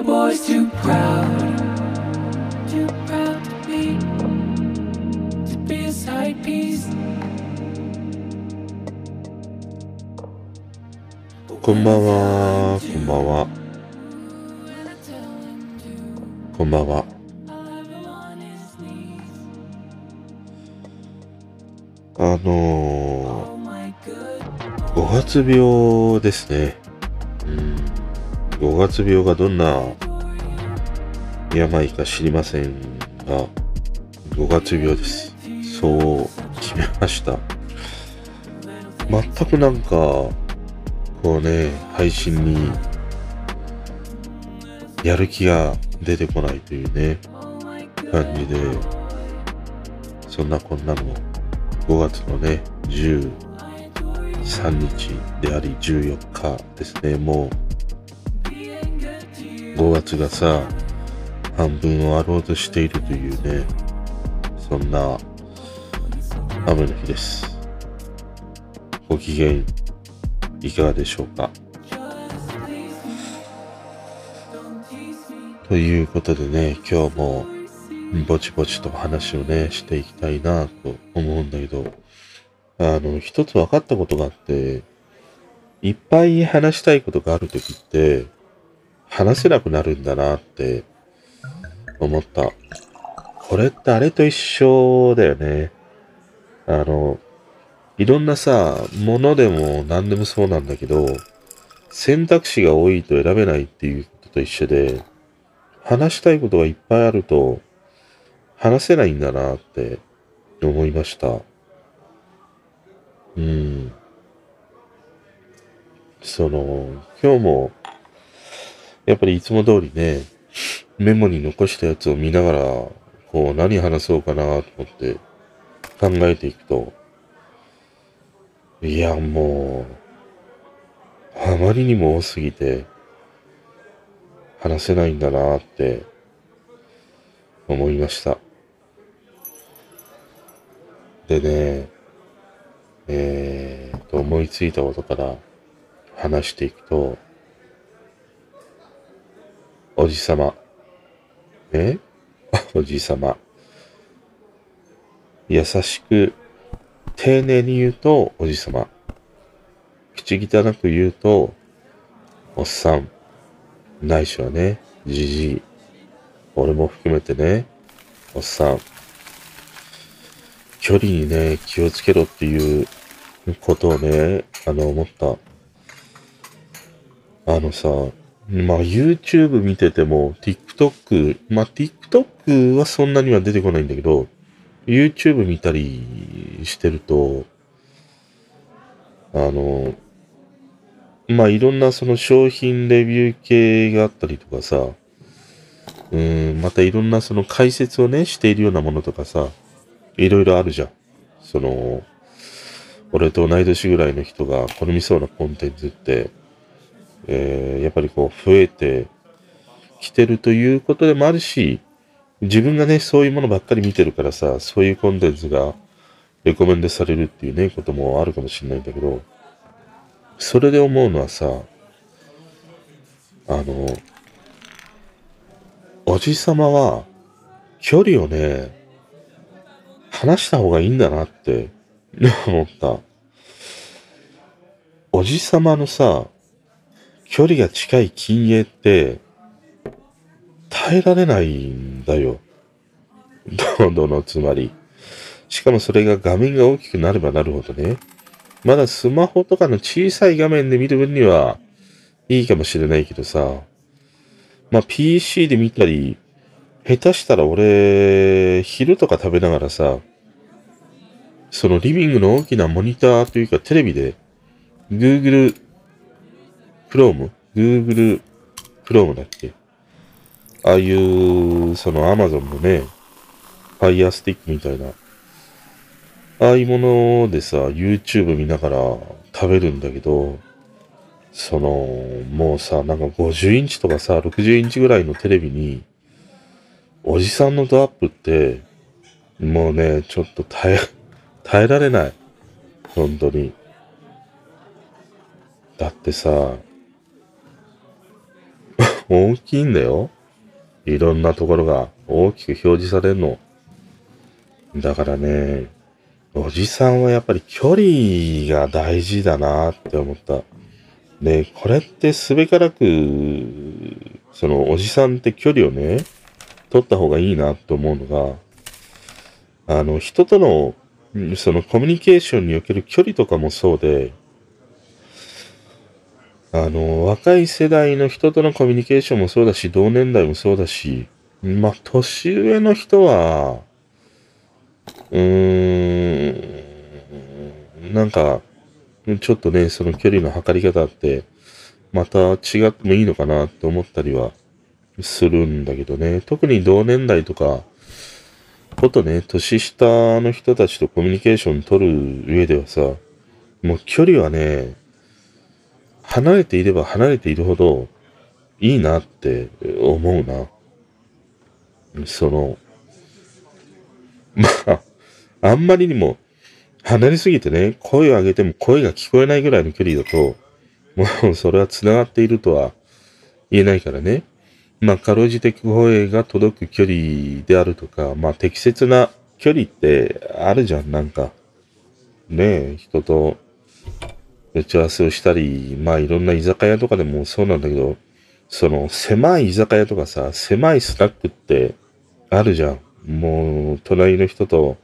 the boys too proud, too proud to be, to be a side piece. こんばんは、こんばんは、こんばんは。あのー、5月病ですね。5月病がどんな病か知りませんが、5月病です。そう決めました。全くなんか、こうね、配信にやる気が出てこないというね、感じで、そんなこんなの5月のね、13日であり14日ですね、もう5月がさ、半分終わろうとしているというね、そんな雨の日です。ご機嫌いかがでしょうか？ということでね、今日もぼちぼちと話をね、していきたいなと思うんだけど、あの、一つ分かったことがあって、いっぱい話したいことがあるときって、話せなくなるんだなって思った。これってあれと一緒だよね。あの、いろんなさ、ものでも何でもそうなんだけど、選択肢が多いと選べないっていうことと一緒で、話したいことがいっぱいあると、話せないんだなって思いました。うん。その、今日も、やっぱりいつも通りね、メモに残したやつを見ながら、こう何話そうかなと思って考えていくと、いや、もう、あまりにも多すぎて、話せないんだなって思いました。でね、えー、と思いついたことから話していくと、おじさま。え？おじさま。優しく、丁寧に言うと、おじさま。口汚く言うと、おっさん。ないしはね、じじい。俺も含めてね、おっさん。距離にね、気をつけろっていうことをね、あの、思った。あのさ、まあ、YouTube 見てても、TikTok、まあ、TikTok はそんなには出てこないんだけど、YouTube 見たりしてると、あの、まあ、いろんなその商品レビュー系があったりとかさ、うん、またいろんなその解説をね、しているようなものとかさ、いろいろあるじゃん。その、俺と同い年ぐらいの人が好みそうなコンテンツって、えーやっぱりこう増えてきてるということでもあるし、自分がね、そういうものばっかり見てるからさ、そういうコンテンツがレコメンドされるっていうね、こともあるかもしれないんだけど、それで思うのはさ、あの、おじさまは距離をね、離した方がいいんだなって思った。おじさまのさ、距離が近い禁煙って、耐えられないんだよ。どんどんのつまり。しかもそれが画面が大きくなればなるほどね。まだスマホとかの小さい画面で見る分にはいいかもしれないけどさ。まあ PC で見たり、下手したら俺、昼とか食べながらさ、そのリビングの大きなモニターというかテレビで、Google Chrome? Google Chrome だっけ？ああいう、その Amazon のね、Fire Stick みたいな、ああいうものでさ、YouTube 見ながら食べるんだけど、その、もうさ、なんか50インチとかさ、60インチぐらいのテレビに、おじさんのドアップって、もうね、ちょっと耐え、耐えられない。本当に。だってさ 大きいんだよ。いろんなところが大きく表示されるの。だからね、おじさんはやっぱり距離が大事だなって思った。で、これってすべからく、そのおじさんって距離をね、取った方がいいなと思うのが、あの、人との、そのコミュニケーションにおける距離とかもそうで、あの、若い世代の人とのコミュニケーションもそうだし、同年代もそうだし、まあ、年上の人は、うーん、なんか、ちょっとね、その距離の測り方って、また違ってもいいのかなって思ったりはするんだけどね。特に同年代とか、ことね、年下の人たちとコミュニケーション取る上ではさ、もう距離はね、離れていれば離れているほどいいなって思うな。その、まあ、あんまりにも離れすぎてね、声を上げても声が聞こえないぐらいの距離だと、もうそれは繋がっているとは言えないからね。まあ、かろうじて声が届く距離であるとか、まあ、適切な距離ってあるじゃん、なんか。ねえ、人と打ち合わせをしたり、まあ、いろんな居酒屋とかでもそうなんだけど、その、狭い居酒屋とかさ、狭いスナックってあるじゃん。もう、隣の人と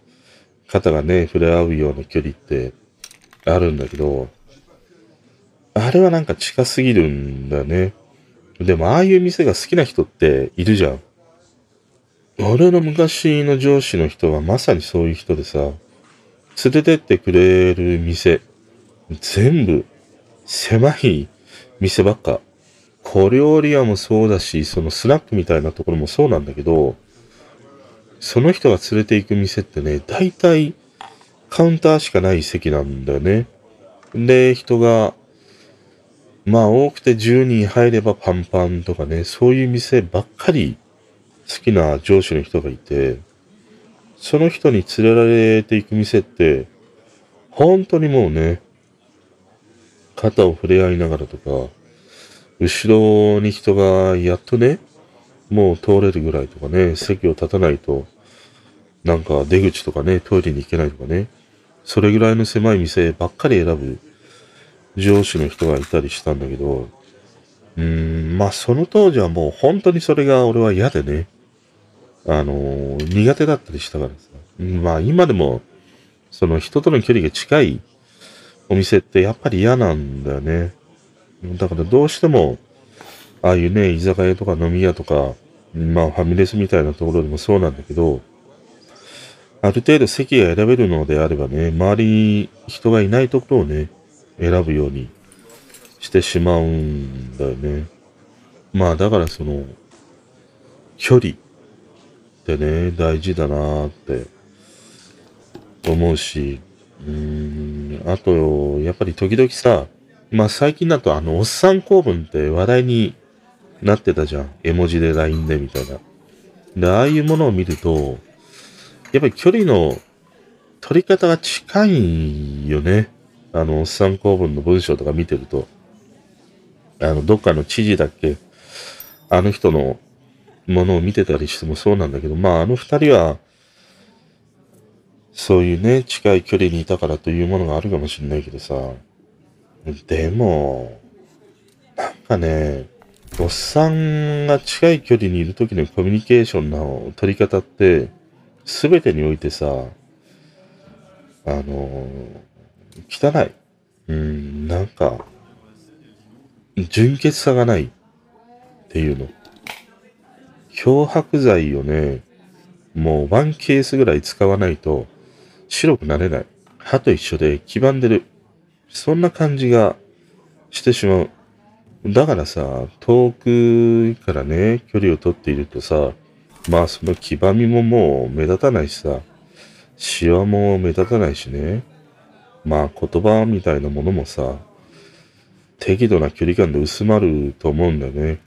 肩がね、触れ合うような距離ってあるんだけど、あれはなんか近すぎるんだね。でも、ああいう店が好きな人っているじゃん。俺の昔の上司の人はまさにそういう人でさ、連れてってくれる店、全部狭い店ばっか。小料理屋もそうだし、そのスナックみたいなところもそうなんだけど、その人が連れて行く店ってね、大体カウンターしかない席なんだよね。で、人が、まあ多くて10人入ればパンパンとかね、そういう店ばっかり好きな上司の人がいて、その人に連れられていく店って、本当にもうね、肩を触れ合いながらとか、後ろに人がやっとね、もう通れるぐらいとかね、席を立たないと、なんか出口とかね、トイレに行けないとかね、それぐらいの狭い店ばっかり選ぶ上司の人がいたりしたんだけど、うーん、まあその当時はもう本当にそれが俺は嫌でね、あのー苦手だったりしたからさ。まあ今でも、その人との距離が近いお店ってやっぱり嫌なんだよね。だからどうしても、ああいうね、居酒屋とか飲み屋とか、まあファミレスみたいなところでもそうなんだけど、ある程度席が選べるのであればね、周りに人がいないところをね、選ぶようにしてしまうんだよね。まあだからその、距離ってね、大事だなーって思うし、うん、あと、やっぱり時々さ、まあ最近だとあの、おっさん公文って話題になってたじゃん。絵文字で LINE でみたいな。で、ああいうものを見ると、やっぱり距離の取り方が近いよね。あの、おっさん公文の文章とか見てると。あの、どっかの知事だっけ？あの人のものを見てたりしてもそうなんだけど、まああの二人は、そういうね、近い距離にいたからというものがあるかもしれないけどさ、でも、なんかね、おっさんが近い距離にいる時のコミュニケーションの取り方って、すべてにおいてさ、あの、汚い。うん、なんか、純潔さがないっていうの。漂白剤をね、もうワンケースぐらい使わないと白くなれない。歯と一緒で黄ばんでる。そんな感じがしてしまう。だからさ、遠くからね、距離を取っているとさ、まあその黄ばみももう目立たないしさ、シワも目立たないしね。まあ言葉みたいなものもさ、適度な距離感で薄まると思うんだよね。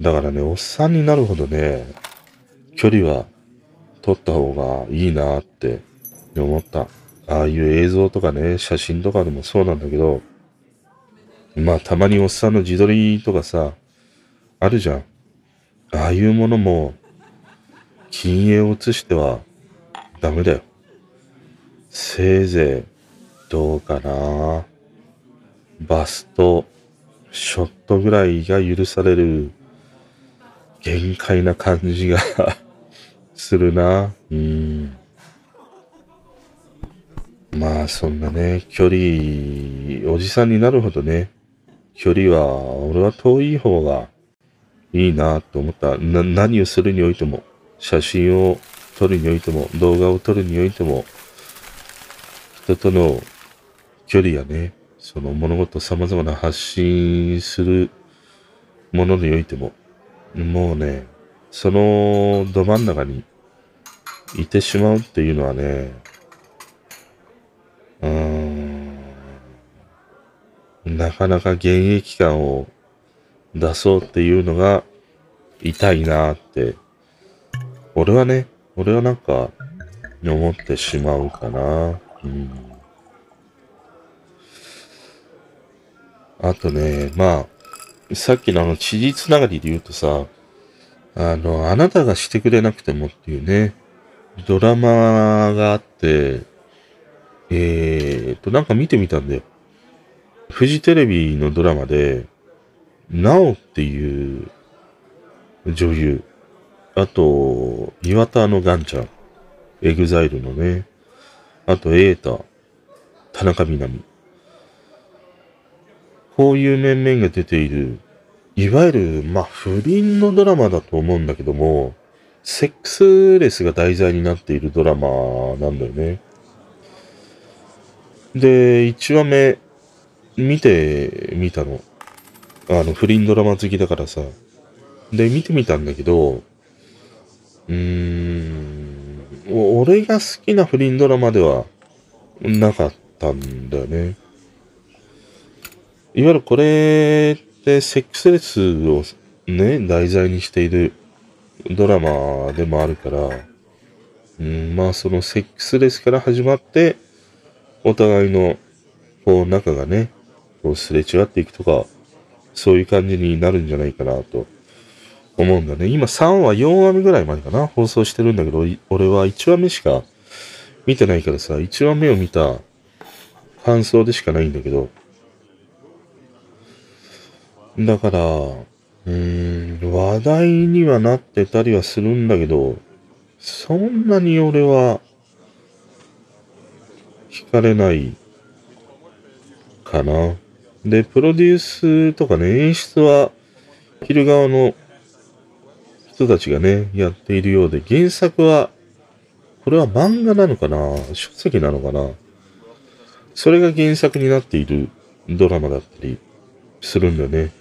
だからね、おっさんになるほどね、距離は取った方がいいなってって思った。ああいう映像とかね、写真とかでもそうなんだけど、まあたまにおっさんの自撮りとかさ、あるじゃん。ああいうものも、禁煙を移してはダメだよ。せいぜい、どうかな。バスト、ショットぐらいが許される限界な感じが するな。うん。まあ、そんなね、距離、おじさんになるほどね、距離は、俺は遠い方がいいなと思った。な、何をするにおいても、写真を撮るにおいても、動画を撮るにおいても、人との距離やね、その物事様々な発信するものにおいても、もうね、そのど真ん中にいてしまうっていうのはね、うーん、なかなか現役感を出そうっていうのが痛いなって、俺はね、俺はなんか思ってしまうかな。うんあとね、まあ、さっきのあの、知事つながりで言うとさ、あの、あなたがしてくれなくてもっていうね、ドラマがあって、えーと、なんか見てみたんだよ。フジテレビのドラマで、奈緒っていう女優、あと、岩田の岩ちゃん、エグザイルのね、あと、エータ、田中みな実。こういう面々が出ている、いわゆる、まあ、不倫のドラマだと思うんだけども、セックスレスが題材になっているドラマなんだよね。で、1話目、見てみたの。あの、不倫ドラマ好きだからさ。で、見てみたんだけど、うーん、俺が好きな不倫ドラマではなかったんだよね。いわゆるこれってセックスレスをね、題材にしているドラマでもあるから、うん、まあそのセックスレスから始まって、お互いのこう仲がね、こうすれ違っていくとか、そういう感じになるんじゃないかなと思うんだね。今3話、4話目ぐらいまでかな、放送してるんだけど、俺は1話目しか見てないからさ、1話目を見た感想でしかないんだけど、だから、うーん、話題にはなってたりはするんだけど、そんなに俺は、惹かれないかな。で、プロデュースとかね、演出は、昼側の人たちがね、やっているようで、原作は、これは漫画なのかな？書籍なのかな？それが原作になっているドラマだったりするんだよね。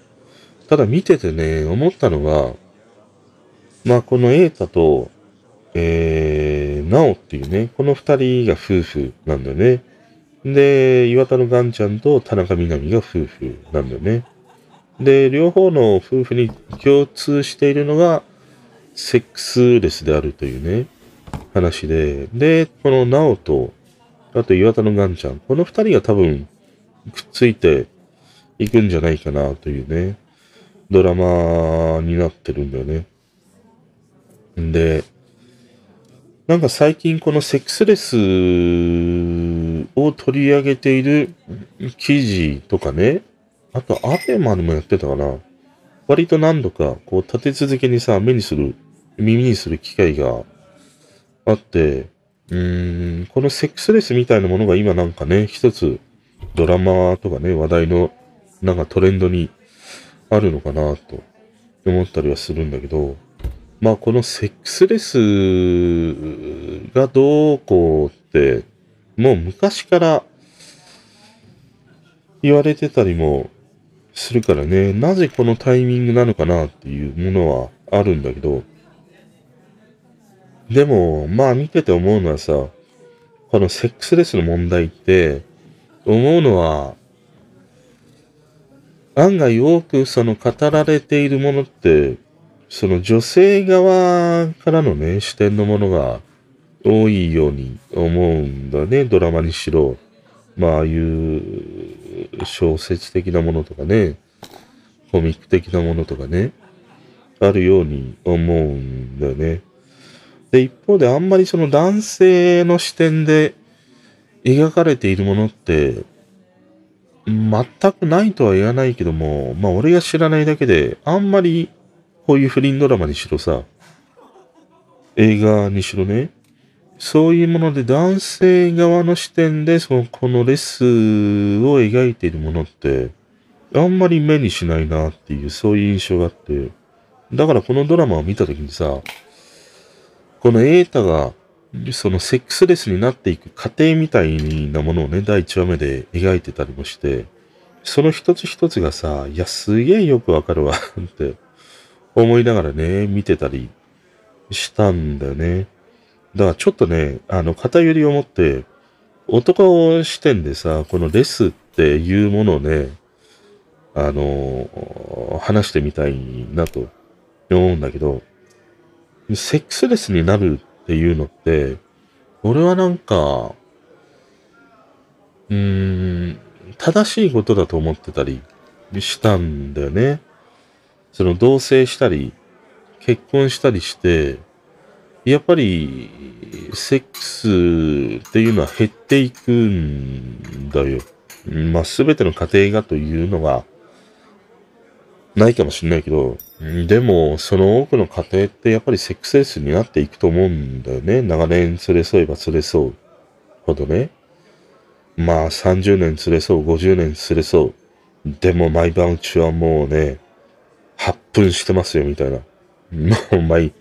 ただ見ててね、思ったのが、まあこのエータと、えー、ナオっていうね、この二人が夫婦なんだよね。で、岩田のガンちゃんと田中みな実が夫婦なんだよね。で、両方の夫婦に共通しているのが、セックスレスであるというね、話で、で、このナオと、あと岩田のガンちゃん、この二人が多分、くっついていくんじゃないかなというね、ドラマになってるんだよね。んで、なんか最近このセックスレスを取り上げている記事とかね、あとアベマでもやってたかな。割と何度かこう立て続けにさ、目にする、耳にする機会があって、うーん、このセックスレスみたいなものが今なんかね、一つドラマとかね、話題のなんかトレンドにあるのかなと思ったりはするんだけど、まあこのセックスレスがどうこうって、もう昔から言われてたりもするからね、なぜこのタイミングなのかなっていうものはあるんだけど、でも、まあ見てて思うのはさ、このセックスレスの問題って、思うのは、案外多くその語られているものって、その女性側からのね、視点のものが多いように思うんだね、ドラマにしろ。まあ、ああいう小説的なものとかね、コミック的なものとかね。あるように思うんだよね。で、一方であんまりその男性の視点で描かれているものって、全くないとは言わないけども、まあ俺が知らないだけで、あんまりこういう不倫ドラマにしろさ、映画にしろね、そういうもので男性側の視点でそのこのレスを描いているものって、あんまり目にしないなっていう、そういう印象があって、だからこのドラマを見たときにさ、このエータが、そのセックスレスになっていく過程みたいなものをね、第1話目で描いてたりもして、その一つ一つがさ、いや、すげえよくわかるわって。思いながらね、見てたりしたんだよね。だからちょっとね、あの、偏りを持って、男視点でさ、このレスっていうものをね、あの、話してみたいなと思うんだけど、セックスレスになるっていうのって、俺はなんか、うーん、正しいことだと思ってたりしたんだよね。その同棲したり、結婚したりして、やっぱり、セックスっていうのは減っていくんだよ。まあ、すべての家庭がというのが、ないかもしれないけど、でも、その多くの家庭ってやっぱりセックスレスになっていくと思うんだよね。長年連れ添えば連れ添うほどね。まあ、30年連れ添う、50年連れ添う。でも、毎晩うちはもうね、8分してますよ、みたいな。もう、毎、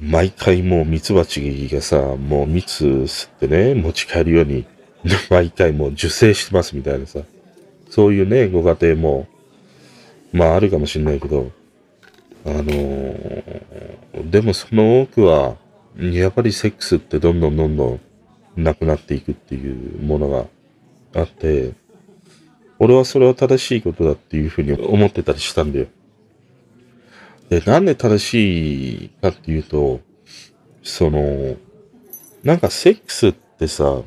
毎回もうミツバチがさ、もう蜜吸ってね、持ち帰るように、毎回もう受精してますみたいなさ。そういうね、ご家庭も、まああるかもしれないけど、あのーでもその多くは、やっぱりセックスってどんどんどんどんなくなっていくっていうものがあって、俺はそれは正しいことだっていうふうに思ってたりしたんだよ。で、なんで正しいかっていうと、その、なんかセックスってさ、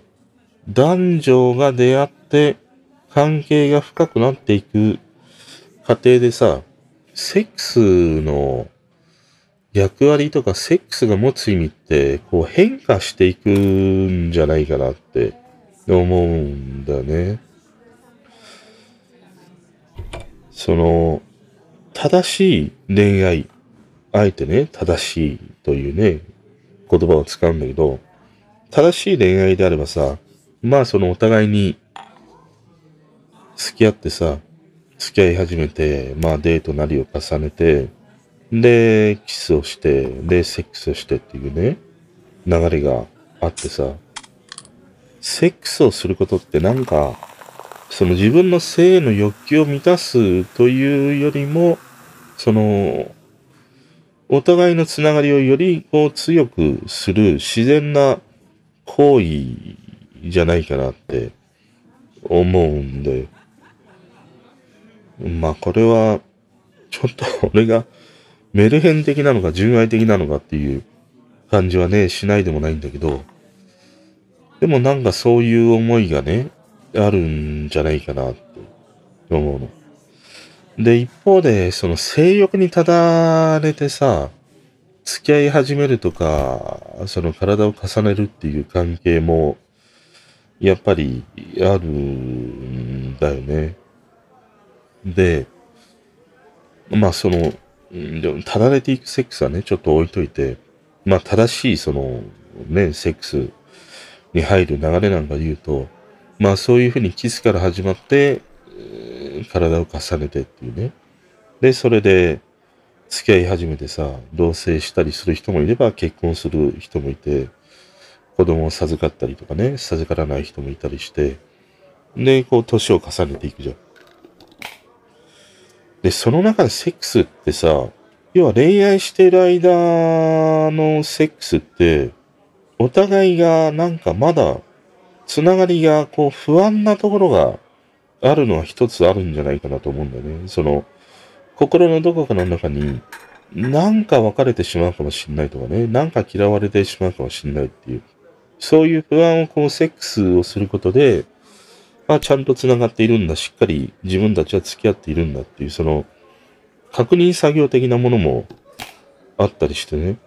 男女が出会って関係が深くなっていく過程でさ、セックスの役割とかセックスが持つ意味って、こう変化していくんじゃないかなって思うんだね。その、正しい恋愛、あえてね、正しいというね、言葉を使うんだけど、正しい恋愛であればさ、まあそのお互いに付き合ってさ、付き合い始めて、まあデートなりを重ねて、で、キスをして、で、セックスをしてっていうね、流れがあってさ、セックスをすることってなんか、その自分の性の欲求を満たすというよりも、その、お互いのつながりをよりこう強くする自然な行為じゃないかなって思うんで。まあこれは、ちょっと 俺がメルヘン的なのか純愛的なのかっていう感じはね、しないでもないんだけど、でもなんかそういう思いがね、あるんじゃないかなって思うの。で、一方で、その性欲にただれてさ、付き合い始めるとか、その体を重ねるっていう関係も、やっぱりあるんだよね。で、まあその、でもただれていくセックスはね、ちょっと置いといて、まあ正しいその、ね、セックスに入る流れなんかで言うと、まあそういうふうにキスから始まって、体を重ねてっていうね。で、それで付き合い始めてさ、同棲したりする人もいれば結婚する人もいて、子供を授かったりとかね、授からない人もいたりして、で、こう年を重ねていくじゃん。で、その中でセックスってさ、要は恋愛してる間のセックスって、お互いがなんかまだつながりがこう不安なところがあるのは一つあるんじゃないかなと思うんだよね。その、心のどこかの中に、なんか別れてしまうかもしれないとかね、なんか嫌われてしまうかもしれないっていう、そういう不安をこうセックスをすることで、まあ、ちゃんと繋がっているんだ、しっかり自分たちは付き合っているんだっていう、その、確認作業的なものもあったりしてね。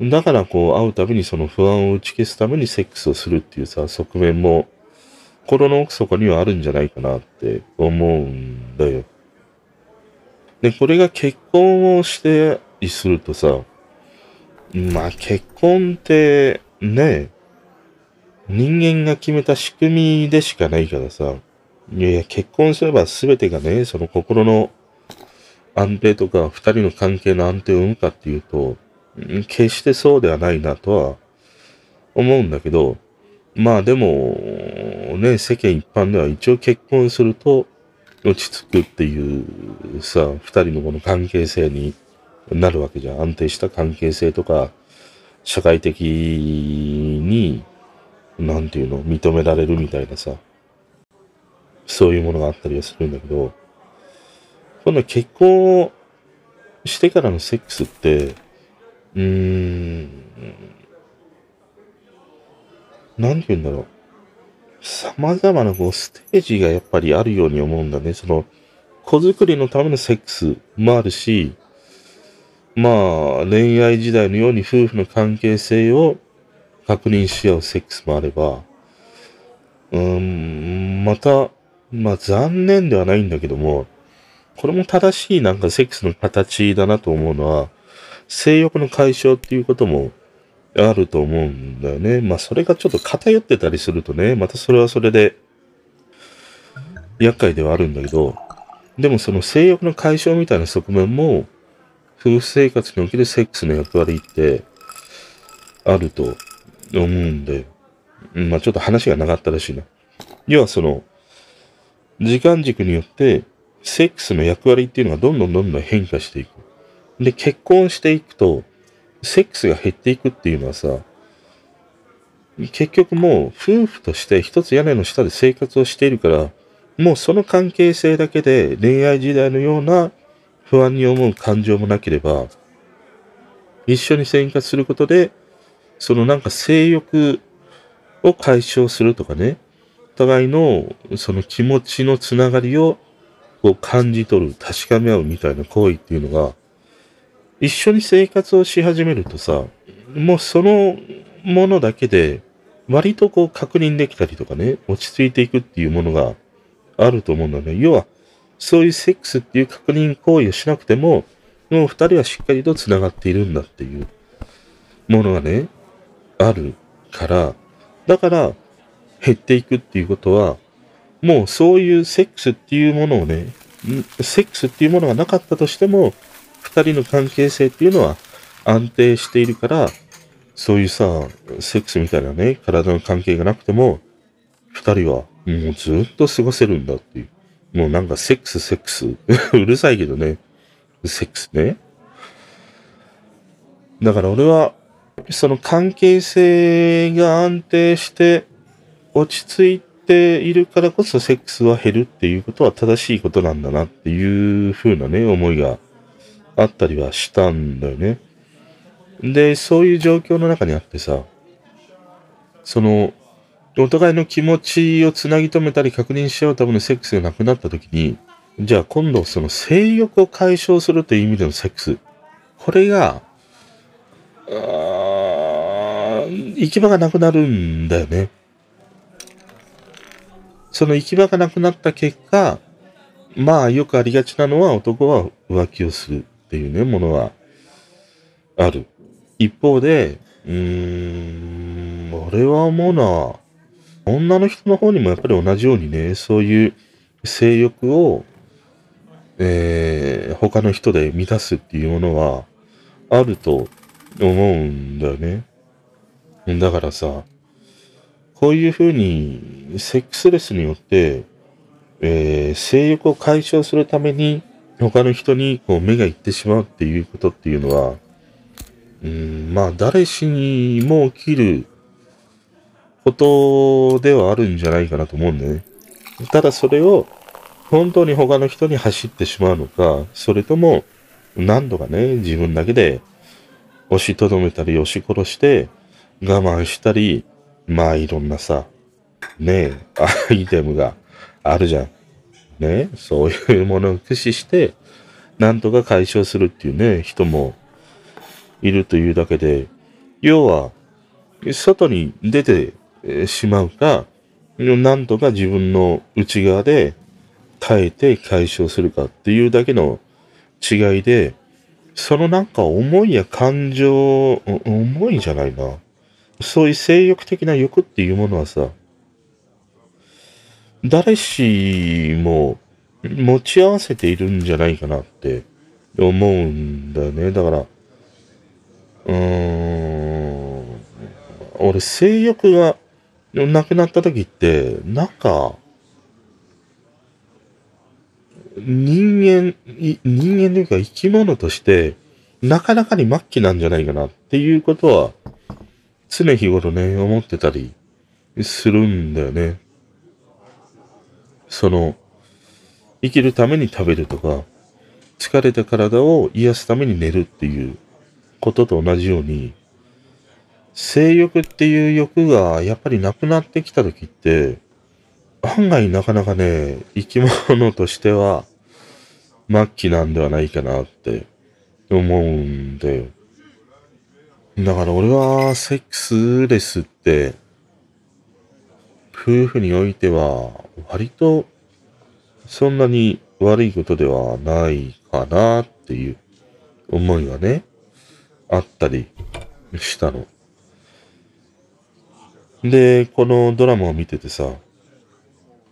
だからこう会うたびにその不安を打ち消すためにセックスをするっていうさ、側面も心の奥底にはあるんじゃないかなって思うんだよ。で、これが結婚をしてするとさ、まあ結婚ってね、人間が決めた仕組みでしかないからさ、いやいや、結婚すれば全てがね、その心の安定とか、二人の関係の安定を生むかっていうと、決してそうではないなとは思うんだけど、まあでも、ね、世間一般では一応結婚すると落ち着くっていうさ、二人のこの関係性になるわけじゃん。安定した関係性とか、社会的に、なんていうの、認められるみたいなさ、そういうものがあったりはするんだけど、この結婚してからのセックスって、うーん、なんて言うんだろう。様々なこうステージがやっぱりあるように思うんだね。その、子作りのためのセックスもあるし、まあ、恋愛時代のように夫婦の関係性を確認し合うセックスもあれば、うーん、また、まあ残念ではないんだけども、これも正しいなんかセックスの形だなと思うのは、性欲の解消っていうこともあると思うんだよね。まあそれがちょっと偏ってたりするとね、またそれはそれで厄介ではあるんだけど、でもその性欲の解消みたいな側面も、夫婦生活におけるセックスの役割ってあると思うんで、まあちょっと話がなかったらしいな。要はその、時間軸によって、セックスの役割っていうのがどんどんどんどん変化していく。で、結婚していくと、セックスが減っていくっていうのはさ、結局もう夫婦として一つ屋根の下で生活をしているから、もうその関係性だけで恋愛時代のような不安に思う感情もなければ、一緒に生活することで、そのなんか性欲を解消するとかね、お互いのその気持ちのつながりをこう感じ取る、確かめ合うみたいな行為っていうのが、一緒に生活をし始めるとさ、もうそのものだけで、割とこう確認できたりとかね、落ち着いていくっていうものがあると思うんだよね。要は、そういうセックスっていう確認行為をしなくても、もう二人はしっかりと繋がっているんだっていうものがね、あるから、だから減っていくっていうことは、もうそういうセックスっていうものをね、セックスっていうものがなかったとしても、二人の関係性っていうのは安定しているから、そういうさ、セックスみたいなね、体の関係がなくても、二人はもうずっと過ごせるんだっていう。もうなんかセックス、セックス。うるさいけどね。セックスね。だから俺は、その関係性が安定して落ち着いているからこそセックスは減るっていうことは正しいことなんだなっていう風なね、思いがあったりはしたんだよね。で、そういう状況の中にあってさ、その、お互いの気持ちをつなぎ止めたり確認し合うためのセックスがなくなった時に、じゃあ今度その性欲を解消するという意味でのセックス。これが、行き場がなくなるんだよね。その行き場がなくなった結果、まあよくありがちなのは男は浮気をするっていうね、ものはある。一方で、うーん、俺は思うのは、女の人の方にもやっぱり同じようにね、そういう性欲を、えー、他の人で満たすっていうものはあると思うんだよね。だからさ、こういうふうにセックスレスによって、えー、性欲を解消するために他の人にこう目がいってしまうっていうことっていうのは、うん、まあ誰しにも起きることではあるんじゃないかなと思うんだよね。ただそれを本当に他の人に走ってしまうのか、それとも何度かね、自分だけで押しとどめたり押し殺して我慢したり、まあいろんなさ、ねえ、アイテムがあるじゃん。ねそういうものを駆使して、なんとか解消するっていうね、人もいるというだけで、要は、外に出てしまうか、なんとか自分の内側で耐えて解消するかっていうだけの違いで、そのなんか思いや感情、思いじゃないな。そういう性欲的な欲っていうものはさ、誰しも持ち合わせているんじゃないかなって思うんだよね。だから、うーん、俺性欲がなくなった時って、なんか、人間、人間というか生き物として、なかなかに末期なんじゃないかなっていうことは、常日頃ね、思ってたりするんだよね。その、生きるために食べるとか、疲れた体を癒すために寝るっていうことと同じように、性欲っていう欲がやっぱりなくなってきた時って、案外なかなかね、生き物としては末期なんではないかなって思うんだよ。だから俺はセックスレスって、夫婦においては割とそんなに悪いことではないかなっていう思いがね、あったりしたの。で、このドラマを見ててさ、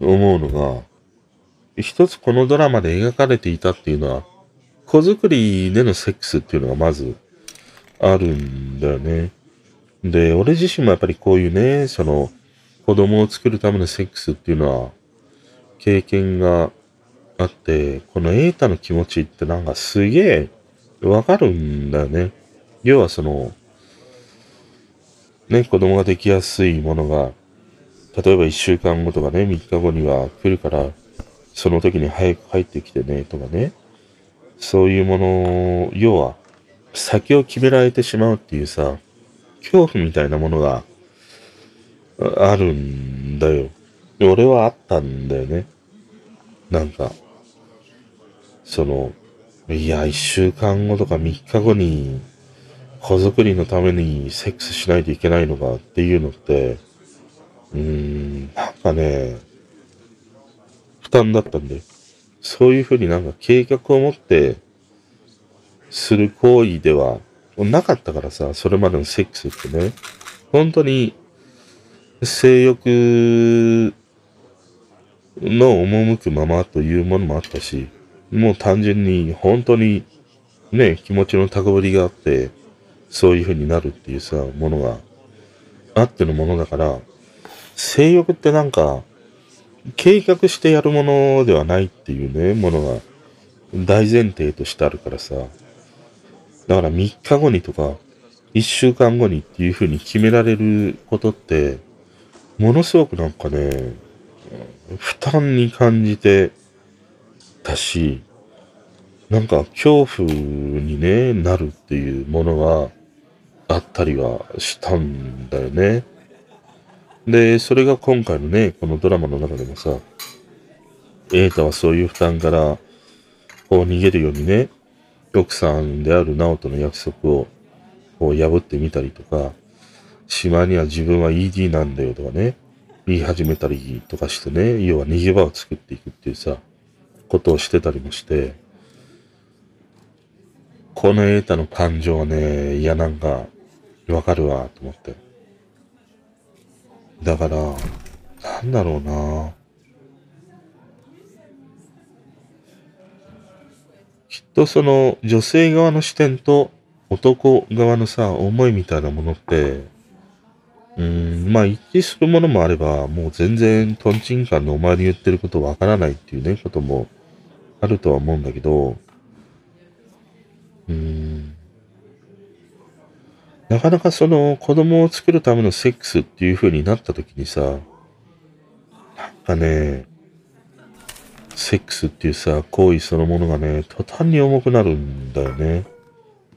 思うのが、一つこのドラマで描かれていたっていうのは、子作りでのセックスっていうのがまずあるんだよね。で、俺自身もやっぱりこういうね、その、子供を作るためのセックスっていうのは、経験があって、このエータの気持ちってなんかすげえわかるんだよね。要はその、ね、子供ができやすいものが、例えば1週間後とかね、3日後には来るから、その時に早く帰ってきてね、とかね。そういうもの、要は、先を決められてしまうっていうさ、恐怖みたいなものがあるんだよ。俺はあったんだよね。なんか、その、いや、一週間後とか三日後に、子作りのためにセックスしないといけないのかっていうのって、うーん、なんかね、負担だったんで、そういうふうになんか計画を持ってする行為ではなかったからさ、それまでのセックスってね、本当に性欲の赴くままというものもあったし、もう単純に本当にね、気持ちの高ぶりがあって、そういう風になるっていうさ、ものがあってのものだから、性欲ってなんか、計画してやるものではないっていうね、ものが大前提としてあるからさ、だから3日後にとか、1週間後にっていう風に決められることって、ものすごくなんかね、負担に感じてたし、なんか恐怖に、ね、なるっていうものがあったりはしたんだよね。で、それが今回のね、このドラマの中でもさ、瑛太はそういう負担からこう逃げるようにね、奥さんである直人の約束をこう破ってみたりとか、島には自分は ED なんだよとかね、言い始めたりとかしてね、要は逃げ場を作っていくっていうさ、ことをしてたりもして、このエータの感情はね、いやなんか、わかるわ、と思って。だから、なんだろうな。きっとその女性側の視点と男側のさ、思いみたいなものって、うん、まあ一致するものもあれば、もう全然トンチンカンのお前に言ってることわからないっていうね、こともあるとは思うんだけど、うん、なかなかその子供を作るためのセックスっていう風になった時にさ、なんかね、セックスっていうさ、行為そのものがね、途端に重くなるんだよね。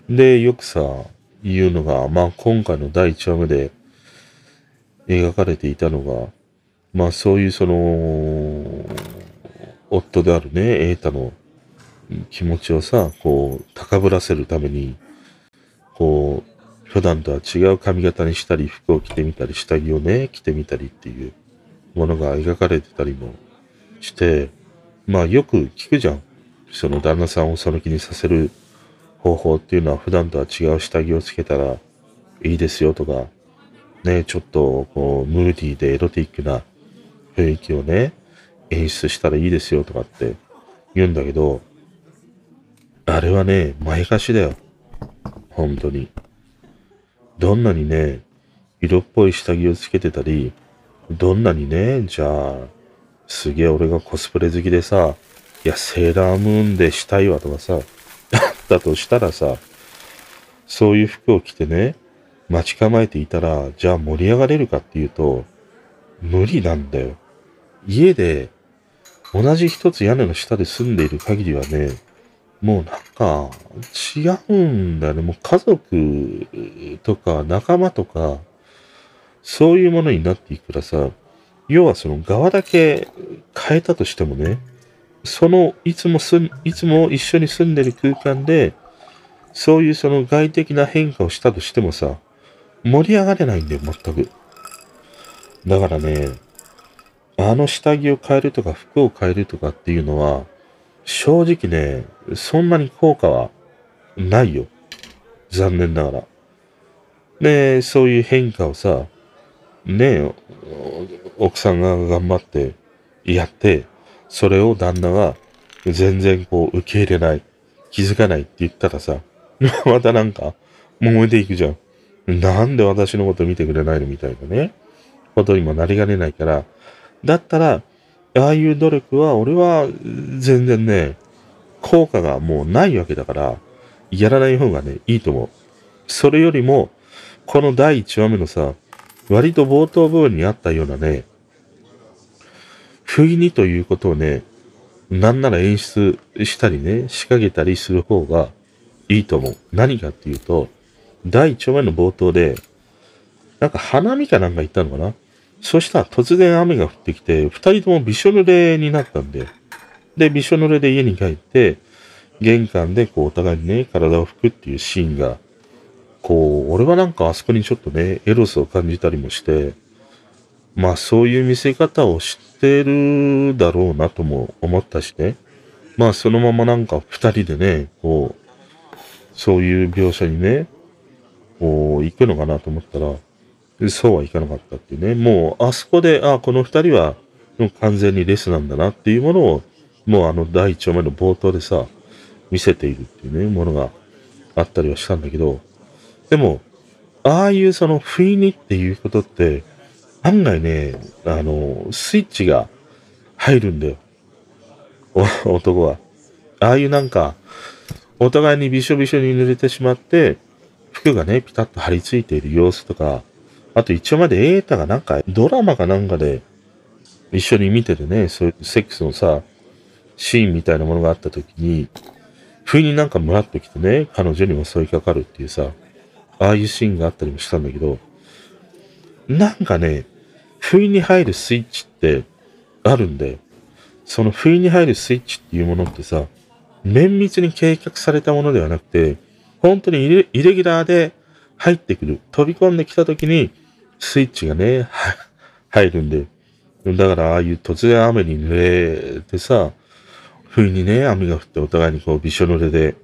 で、よくさ、言うのが、まあ今回の第1話目で、描かれていたのが、まあそういうその、夫であるね、瑛太の気持ちをさ、こう、高ぶらせるために、こう、普段とは違う髪型にしたり、服を着てみたり、下着をね、着てみたりっていうものが描かれてたりもして、まあよく聞くじゃん。その旦那さんをその気にさせる方法っていうのは普段とは違う下着をつけたらいいですよとか、ね、ちょっとこうムーディーでエロティックな雰囲気をね、演出したらいいですよとかって言うんだけど、あれはね、前かしだよ。本当に。どんなにね、色っぽい下着をつけてたり、どんなにね、じゃあ、すげえ俺がコスプレ好きでさ、いや、セーラームーンでしたいわとかさ、だとしたらさ、そういう服を着てね、待ち構えていたら、じゃあ盛り上がれるかっていうと、無理なんだよ。家で、同じ一つ屋根の下で住んでいる限りはね、もうなんか、違うんだよね。もう家族とか仲間とか、そういうものになっていくからさ、要はその側だけ変えたとしてもね、その、いつもすん、いつも一緒に住んでる空間で、そういうその外的な変化をしたとしてもさ、盛り上がれないんだよ、全く。だからね、あの下着を変えるとか服を変えるとかっていうのは、正直ね、そんなに効果はないよ。残念ながら。で、そういう変化をさ、ね奥さんが頑張ってやって、それを旦那が全然こう受け入れない、気づかないって言ったらさ、またなんか揉めていくじゃん。なんで私のこと見てくれないのみたいなね、ことにもなりかねないから、だったら、ああいう努力は俺は全然ね、効果がもうないわけだから、やらない方がね、いいと思う。それよりも、この第1話目のさ、割と冒頭部分にあったようなね、不意にということをね、なんなら演出したりね、仕掛けたりする方がいいと思う。何かっていうと、第1話目の冒頭で、なんか花見かなんか行ったのかな？そしたら突然雨が降ってきて、二人ともびしょ濡れになったんで、で、びしょ濡れで家に帰って、玄関でこうお互いにね、体を拭くっていうシーンが、こう、俺はなんかあそこにちょっとね、エロスを感じたりもして、まあそういう見せ方を知ってるだろうなとも思ったしね。まあそのままなんか二人でね、こう、そういう描写にね、こう、行くのかなと思ったら、そうはいかなかったっていうね。もう、あそこで、あ、この二人は、も完全にレスなんだなっていうものを、もうあの第一話目の冒頭でさ、見せているっていうね、ものがあったりはしたんだけど、でも、ああいうその不意にっていうことって、案外ね、あの、スイッチが入るんだよ。男は。ああいうなんか、お互いにびしょびしょに濡れてしまって、服がね、ピタッと張り付いている様子とか、あと一応までエータがなんかドラマかなんかで一緒に見ててね、そういうセックスのさ、シーンみたいなものがあった時に、不意になんかムラっときてね、彼女に襲いかかるっていうさ、ああいうシーンがあったりもしたんだけど、なんかね、不意に入るスイッチってあるんだよ。その不意に入るスイッチっていうものってさ、綿密に計画されたものではなくて、本当にイレギュラーで入ってくる。飛び込んできた時に、スイッチがね、入るんで。だから、ああいう突然雨に濡れてさ、不意にね、雨が降ってお互いにこうびしょ濡れで、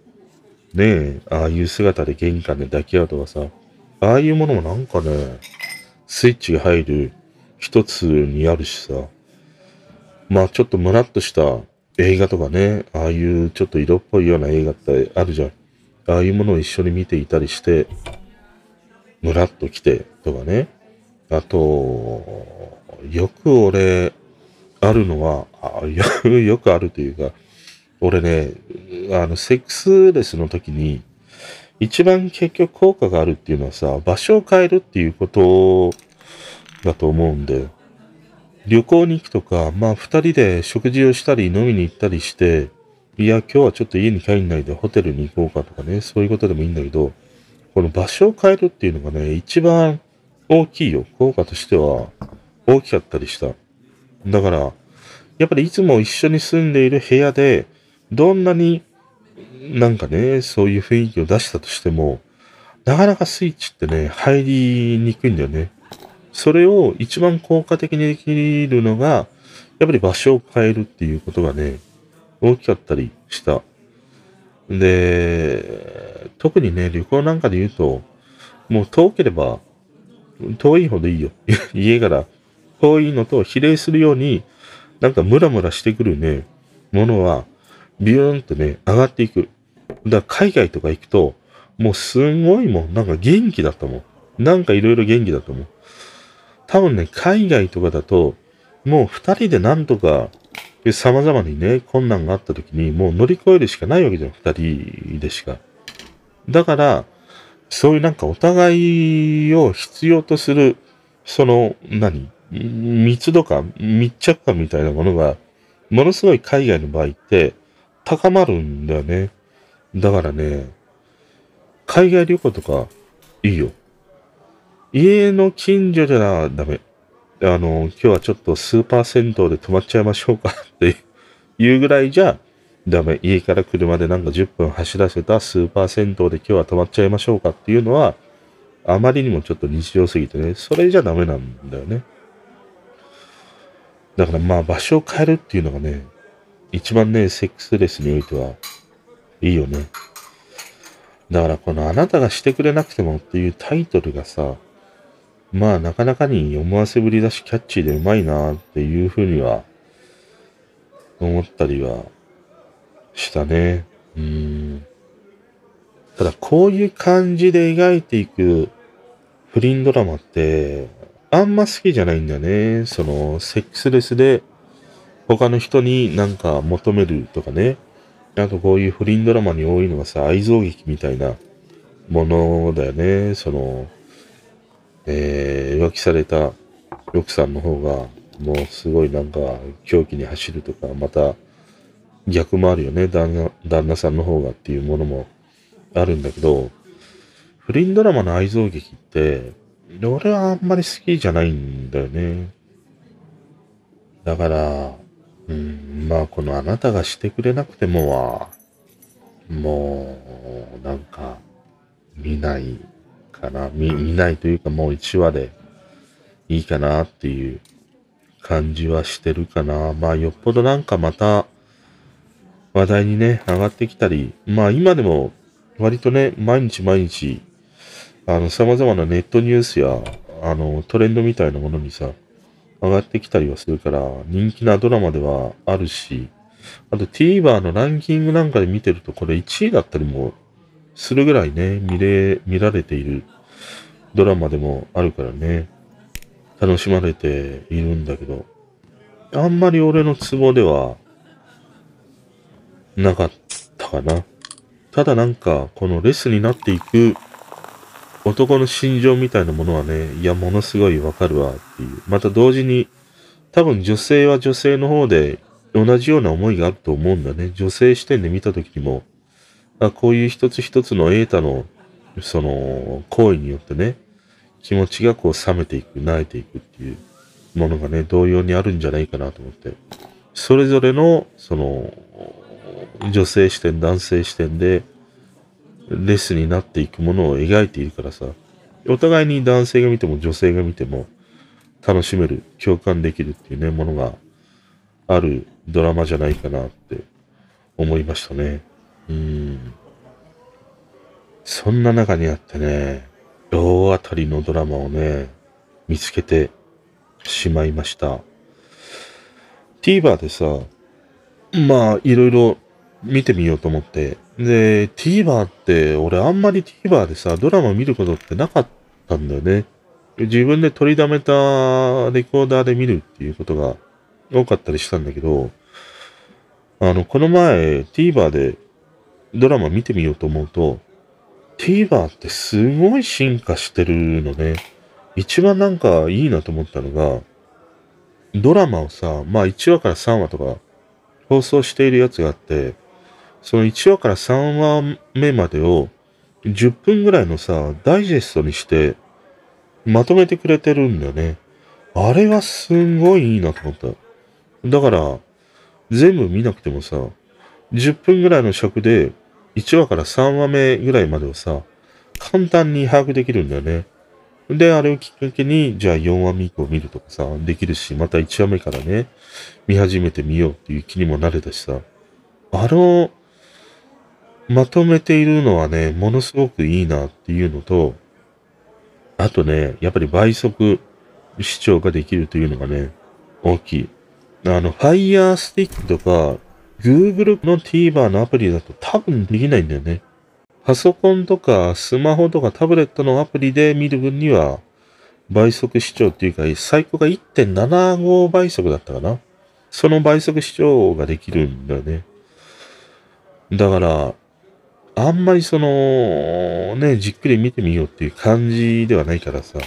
ねえ、ああいう姿で玄関で抱き合うとかさ、ああいうものもなんかね、スイッチが入る一つにあるしさ、まあちょっとムラっとした映画とかね、ああいうちょっと色っぽいような映画ってあるじゃん。ああいうものを一緒に見ていたりして、ムラっと来てとかね。あと、よく俺、あるのは、よくあるというか、俺ね、あの、セックスレスの時に、一番結局効果があるっていうのはさ、場所を変えるっていうことだと思うんだよ。旅行に行くとか、まあ二人で食事をしたり飲みに行ったりして、いや、今日はちょっと家に帰んないでホテルに行こうかとかね、そういうことでもいいんだけど、この場所を変えるっていうのがね、一番大きいよ。効果としては大きかったりした。だから、やっぱりいつも一緒に住んでいる部屋で、どんなになんかね、そういう雰囲気を出したとしても、なかなかスイッチってね、入りにくいんだよね。それを一番効果的にできるのが、やっぱり場所を変えるっていうことがね、大きかったりした。で、特にね、旅行なんかで言うと、もう遠ければ、遠いほどいいよ。家から遠いのと比例するように、なんかムラムラしてくるね、ものは、ビューンとね、上がっていく。だから海外とか行くと、もうすんごいもん、なんか元気だったもん。なんかいろいろ元気だったもん。多分ね、海外とかだと、もう二人でなんとか、で様々にね、困難があった時に、もう乗り越えるしかないわけじゃん、二人でしか。だから、そういうなんかお互いを必要とする、その、何密度感、密着感みたいなものが、ものすごい海外の場合って高まるんだよね。だからね、海外旅行とかいいよ。家の近所じゃダメ。あの、今日はちょっとスーパー銭湯で泊まっちゃいましょうかって いうぐらいじゃダメ。家から車でなんか10分走らせたスーパー銭湯で今日は泊まっちゃいましょうかっていうのは、あまりにもちょっと日常すぎてね、それじゃダメなんだよね。だからまあ場所を変えるっていうのがね、一番ね、セックスレスにおいてはいいよね。だからこのあなたがしてくれなくてもっていうタイトルがさ、まあなかなかに思わせぶりだしキャッチーでうまいなっていうふうには思ったりはしたね。うん。ただこういう感じで描いていく不倫ドラマってあんま好きじゃないんだよね。その、セックスレスで他の人になんか求めるとかね。あとこういう不倫ドラマに多いのがさ、愛憎劇みたいなものだよね。その、えー、浮気された奥さんの方が、もうすごいなんか狂気に走るとか、また逆もあるよね。旦那、旦那さんの方がっていうものもあるんだけど、不倫ドラマの愛憎劇って、俺はあんまり好きじゃないんだよね。だから、うん、まあこのあなたがしてくれなくてもは、もう、なんか、見ないかな。見、見ないというかもう1話でいいかなっていう感じはしてるかな。まあよっぽどなんかまた話題にね、上がってきたり、まあ今でも割とね、毎日毎日あの、様々なネットニュースや、あの、トレンドみたいなものにさ、上がってきたりはするから、人気なドラマではあるし、あと TVer のランキングなんかで見てると、これ1位だったりもするぐらいね、見れ、見られているドラマでもあるからね、楽しまれているんだけど、あんまり俺のツボでは、なかったかな。ただなんか、このレスになっていく男の心情みたいなものはね、いや、ものすごいわかるわっていう。また同時に、多分女性は女性の方で同じような思いがあると思うんだね。女性視点で見た時にも、あこういう一つ一つのエータの、その、行為によってね、気持ちがこう冷めていく、慣れていくっていうものがね、同様にあるんじゃないかなと思って。それぞれの、その、女性視点、男性視点で、レスになっていくものを描いているからさ、お互いに男性が見ても女性が見ても楽しめる、共感できるっていうね、ものがあるドラマじゃないかなって思いましたね。うん。そんな中にあってね、大当たりのドラマをね、見つけてしまいました。TVer でさ、まあ、いろいろ見てみようと思って。で、TVer って俺あんまり TVer でさ、ドラマ見ることってなかったんだよね。自分で取りだめたレコーダーで見るっていうことが多かったりしたんだけど、あの、この前 TVer でドラマ見てみようと思うと、TVer ってすごい進化してるのね。一番なんかいいなと思ったのが、ドラマをさ、まあ1話から3話とか放送しているやつがあって、その1話から3話目までを10分ぐらいのさ、ダイジェストにしてまとめてくれてるんだよね。あれはすんごいいいなと思った。だから、全部見なくてもさ、10分ぐらいの尺で1話から3話目ぐらいまでをさ、簡単に把握できるんだよね。で、あれをきっかけに、じゃあ4話目以降見るとかさ、できるし、また1話目からね、見始めてみようっていう気にもなれたしさ、あの、まとめているのはね、ものすごくいいなっていうのと、あとね、やっぱり倍速視聴ができるというのがね、大きい。あの、Fire Stick とか、Google の TVer のアプリだと多分できないんだよね。パソコンとかスマホとかタブレットのアプリで見る分には、倍速視聴っていうか、最高が1.75倍速だったかな。その倍速視聴ができるんだよね。だから、あんまりその、ね、じっくり見てみようっていう感じではないからさ、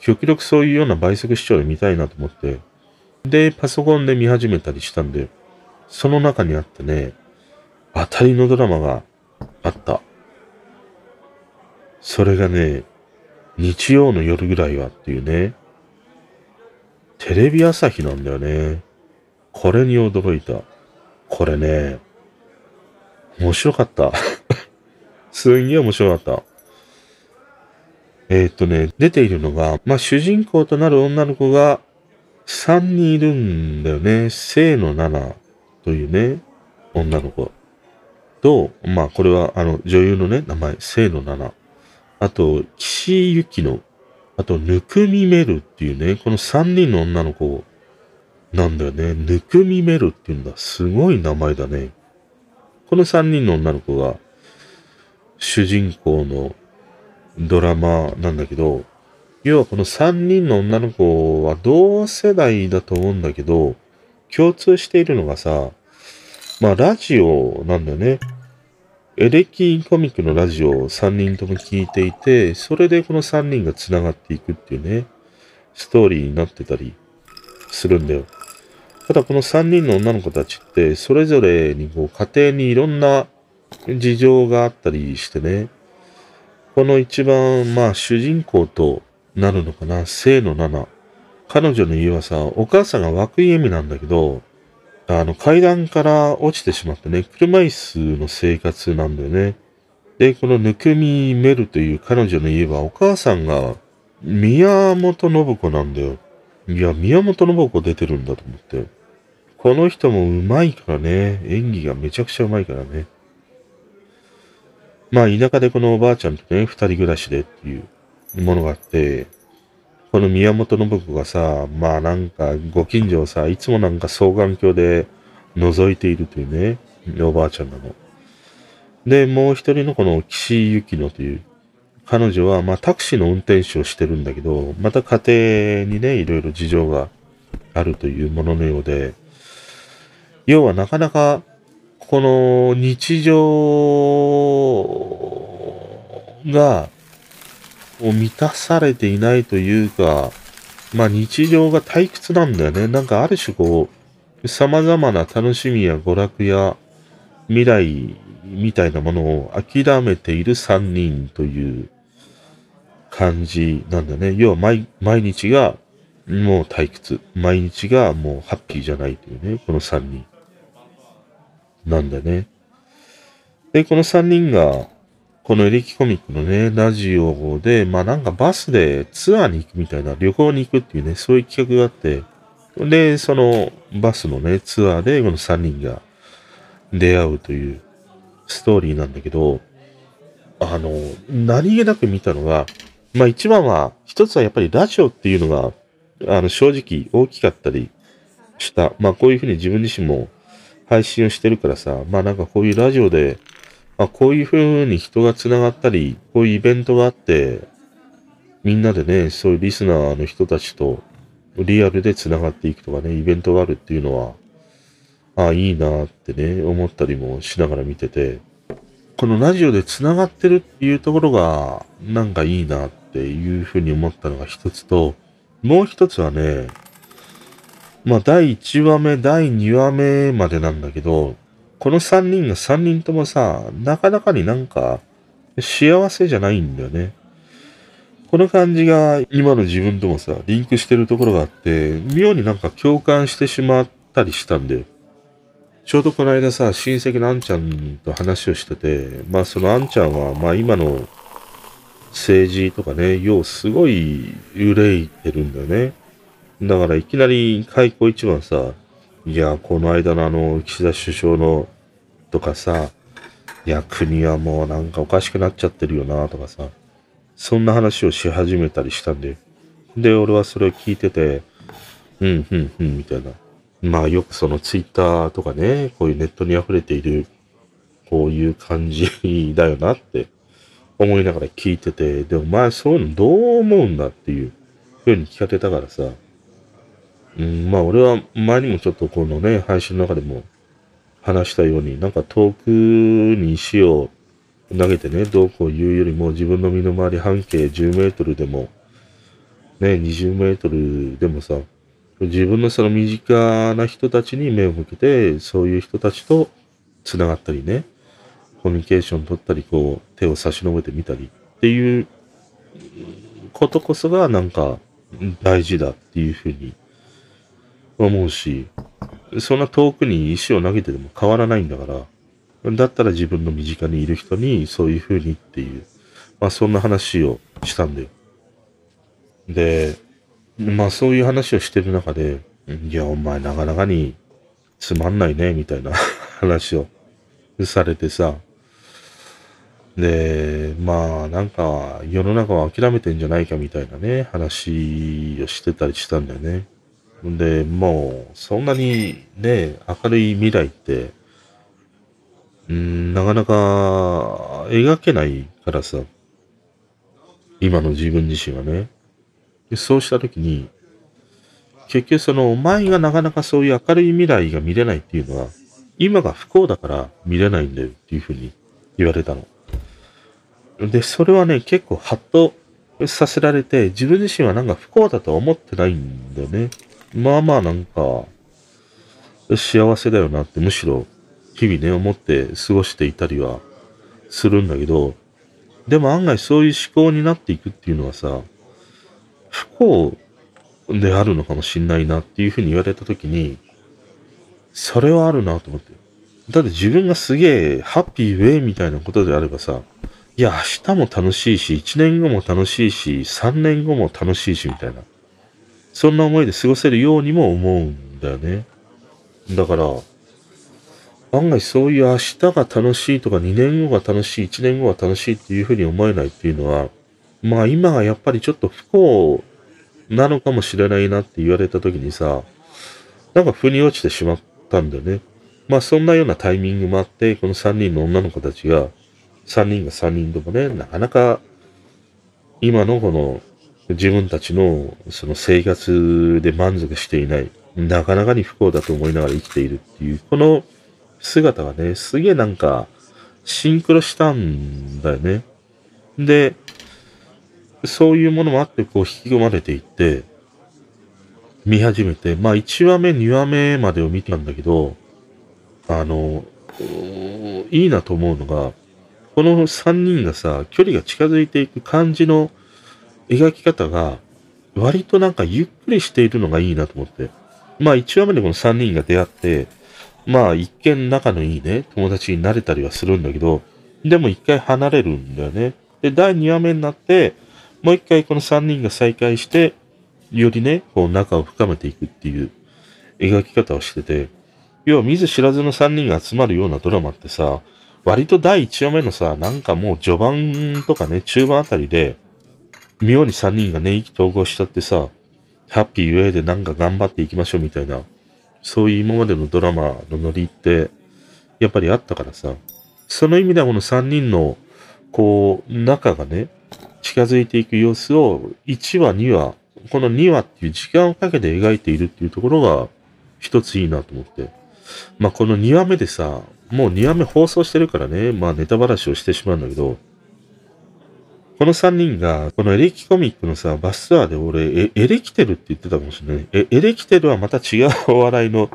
極力そういうような倍速視聴で見たいなと思って、で、パソコンで見始めたりしたんで、その中にあってね、当たりのドラマがあった。それがね、日曜の夜ぐらいはっていうね、テレビ朝日なんだよね。これに驚いた。これね、面白かった。すんげえ面白かった。えー、っとね、出ているのが、まあ、主人公となる女の子が3人いるんだよね。清野奈々というね、女の子。と、まあ、これは、あの、女優のね、名前、清野奈々。あと、岸井ゆきの、あと、ぬくみめるっていうね、この3人の女の子なんだよね。ぬくみめるっていうんだ。すごい名前だね。この3人の女の子が主人公のドラマなんだけど、要はこの3人の女の子は同世代だと思うんだけど、共通しているのがさ、まあラジオなんだよね。エレキコミックのラジオを3人とも聞いていて、それでこの3人が繋がっていくっていうね、ストーリーになってたりするんだよ。ただこの3人の女の子たちって、それぞれにこう家庭にいろんな事情があったりしてね、この一番、まあ主人公となるのかな、清野奈々。彼女の家はさ、お母さんが涌井絵美なんだけど、あの階段から落ちてしまってね、車椅子の生活なんだよね。で、このぬくみメルという彼女の家はお母さんが宮本信子なんだよ。いや、宮本信子出てるんだと思って。この人も上手いからね。演技がめちゃくちゃ上手いからね。まあ、田舎でこのおばあちゃんとね、二人暮らしでっていうものがあって、この宮本信子がさ、まあなんかご近所をさ、いつもなんか双眼鏡で覗いているというね、おばあちゃんなの。で、もう一人のこの岸井ゆきのという彼女は、まあ、タクシーの運転手をしてるんだけど、また家庭にね、いろいろ事情があるというもののようで、要はなかなか、この日常が、を満たされていないというか、まあ日常が退屈なんだよね。なんかある種こう、様々な楽しみや娯楽や未来みたいなものを諦めている3人という感じなんだね。要は毎毎日がもう退屈。毎日がもうハッピーじゃないというね、この3人。なんだね。で、この3人が、このエレキコミックのね、ラジオで、まあなんかバスでツアーに行くみたいな、旅行に行くっていうね、そういう企画があって、で、そのバスのね、ツアーでこの3人が出会うというストーリーなんだけど、あの、何気なく見たのが、まあ一番は、一つはやっぱりラジオっていうのが、あの、正直大きかったりした。まあこういうふうに自分自身も配信をしてるからさ、まあなんかこういうラジオで、あこういうふうに人が繋がったり、こういうイベントがあって、みんなでね、そういうリスナーの人たちとリアルで繋がっていくとかね、イベントがあるっていうのは、ああ、いいなってね、思ったりもしながら見てて、このラジオで繋がってるっていうところが、なんかいいなっていうふうに思ったのが一つと、もう一つはね、まあ第1話目、第2話目までなんだけど、この3人が3人ともさ、なかなかになんか幸せじゃないんだよね。この感じが今の自分ともさ、リンクしてるところがあって、妙になんか共感してしまったりしたんで、ちょうどこの間さ、親戚のあんちゃんと話をしてて、まあそのあんちゃんは、まあ今の政治とかね、ようすごい憂いてるんだよね。だからいきなり開口一番さ、いや、この間のあの、岸田首相の、とかさ、いや、国はもうなんかおかしくなっちゃってるよな、とかさ、そんな話をし始めたりしたんで。で、俺はそれを聞いてて、うん、うん、うん、みたいな。まあよくそのツイッターとかね、こういうネットに溢れている、こういう感じだよなって思いながら聞いてて、でもまあそういうのどう思うんだっていうふうに聞かれたからさ、うん、まあ俺は前にもちょっとこのね、配信の中でも話したように、なんか遠くに石を投げてね、どうこう言うよりも自分の身の回り半径10メートルでも、ね、20メートルでもさ、自分のその身近な人たちに目を向けて、そういう人たちと繋がったりね、コミュニケーション取ったり、こう、手を差し伸べてみたりっていうことこそがなんか大事だっていうふうに思うし、そんな遠くに石を投げてでも変わらないんだから、だったら自分の身近にいる人にそういうふうにっていう、まあそんな話をしたんだよ。で、まあそういう話をしてる中で、いや、お前なかなかにつまんないね、みたいな 話をされてさ、で、まあ、なんか、世の中は諦めてんじゃないかみたいなね、話をしてたりしたんだよね。で、もう、そんなにね、明るい未来って、うん、なかなか描けないからさ、今の自分自身はね。そうしたときに、結局その、お前がなかなかそういう明るい未来が見れないっていうのは、今が不幸だから見れないんだよっていうふうに言われたの。で、それはね、結構ハッとさせられて、自分自身はなんか不幸だとは思ってないんだよね。まあまあなんか、幸せだよなってむしろ日々ね、思って過ごしていたりはするんだけど、でも案外そういう思考になっていくっていうのはさ、不幸であるのかもしんないなっていうふうに言われたときに、それはあるなと思って。だって自分がすげえハッピーウェイみたいなことであればさ、いや、明日も楽しいし、1年後も楽しいし、3年後も楽しいし、みたいな。そんな思いで過ごせるようにも思うんだよね。だから、案外そういう明日が楽しいとか2年後が楽しい、1年後が楽しいっていうふうに思えないっていうのは、まあ今がやっぱりちょっと不幸なのかもしれないなって言われた時にさ、なんか腑に落ちてしまったんだよね。まあそんなようなタイミングもあって、この3人の女の子たちが、3人が3人ともね、なかなか今のこの自分たちのその生活で満足していない、なかなかに不幸だと思いながら生きているっていう、この姿がね、すげえなんかシンクロしたんだよね。で、そういうものもあってこう引き込まれていって、見始めて、まあ1話目、2話目までを見たんだけど、あの、いいなと思うのが、この3人がさ、距離が近づいていく感じの描き方が、割となんかゆっくりしているのがいいなと思って。まあ1話目でこの3人が出会って、まあ一見仲のいいね、友達になれたりはするんだけど、でも一回離れるんだよね。で、第2話目になって、もう一回この3人が再会して、よりね、こう仲を深めていくっていう描き方をしてて、要は見ず知らずの3人が集まるようなドラマってさ、割と第1話目のさ、なんかもう序盤とかね、中盤あたりで、妙に3人がね、意気投合しちゃってさ、ハッピーウェイでなんか頑張っていきましょうみたいな、そういう今までのドラマのノリって、やっぱりあったからさ、その意味ではこの3人の、こう、仲がね、近づいていく様子を、1話、2話、この2話っていう時間をかけて描いているっていうところが、一ついいなと思って。まあ、この2話目でさ、もう2話目放送してるからね、まあネタ話をしてしまうんだけど、この3人が、このエレキコミックのさ、バスツアーで俺、エレキテルって言ってたかもしれない。え、エレキテルはまた違うお笑いの、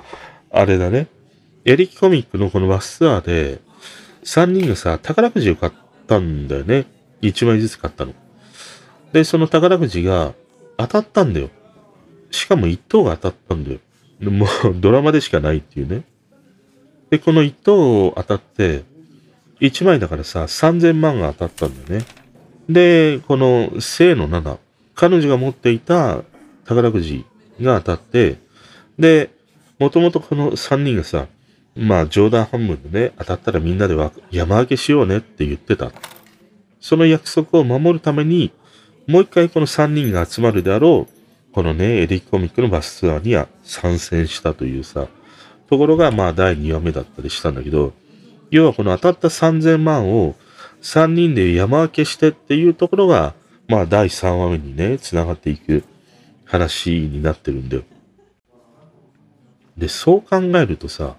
あれだね。エレキコミックのこのバスツアーで、3人がさ、宝くじを買ったんだよね。1枚ずつ買ったの。で、その宝くじが当たったんだよ。しかも1等が当たったんだよ。もうドラマでしかないっていうね。で、この1等を当たって、1枚だからさ、3000万が当たったんだよね。で、この正の7、彼女が持っていた宝くじが当たって、で、もともとこの3人がさ、まあ冗談半分でね、当たったらみんなでわ山分けしようねって言ってた。その約束を守るために、もう一回この3人が集まるであろう、このね、エリックコミックのバスツアーには参戦したというさ、ところがまあ第2話目だったりしたんだけど、要はこの当たった3000万を3人で山分けしてっていうところが、まあ第3話目にね、繋がっていく話になってるんだよ。で、そう考えるとさ、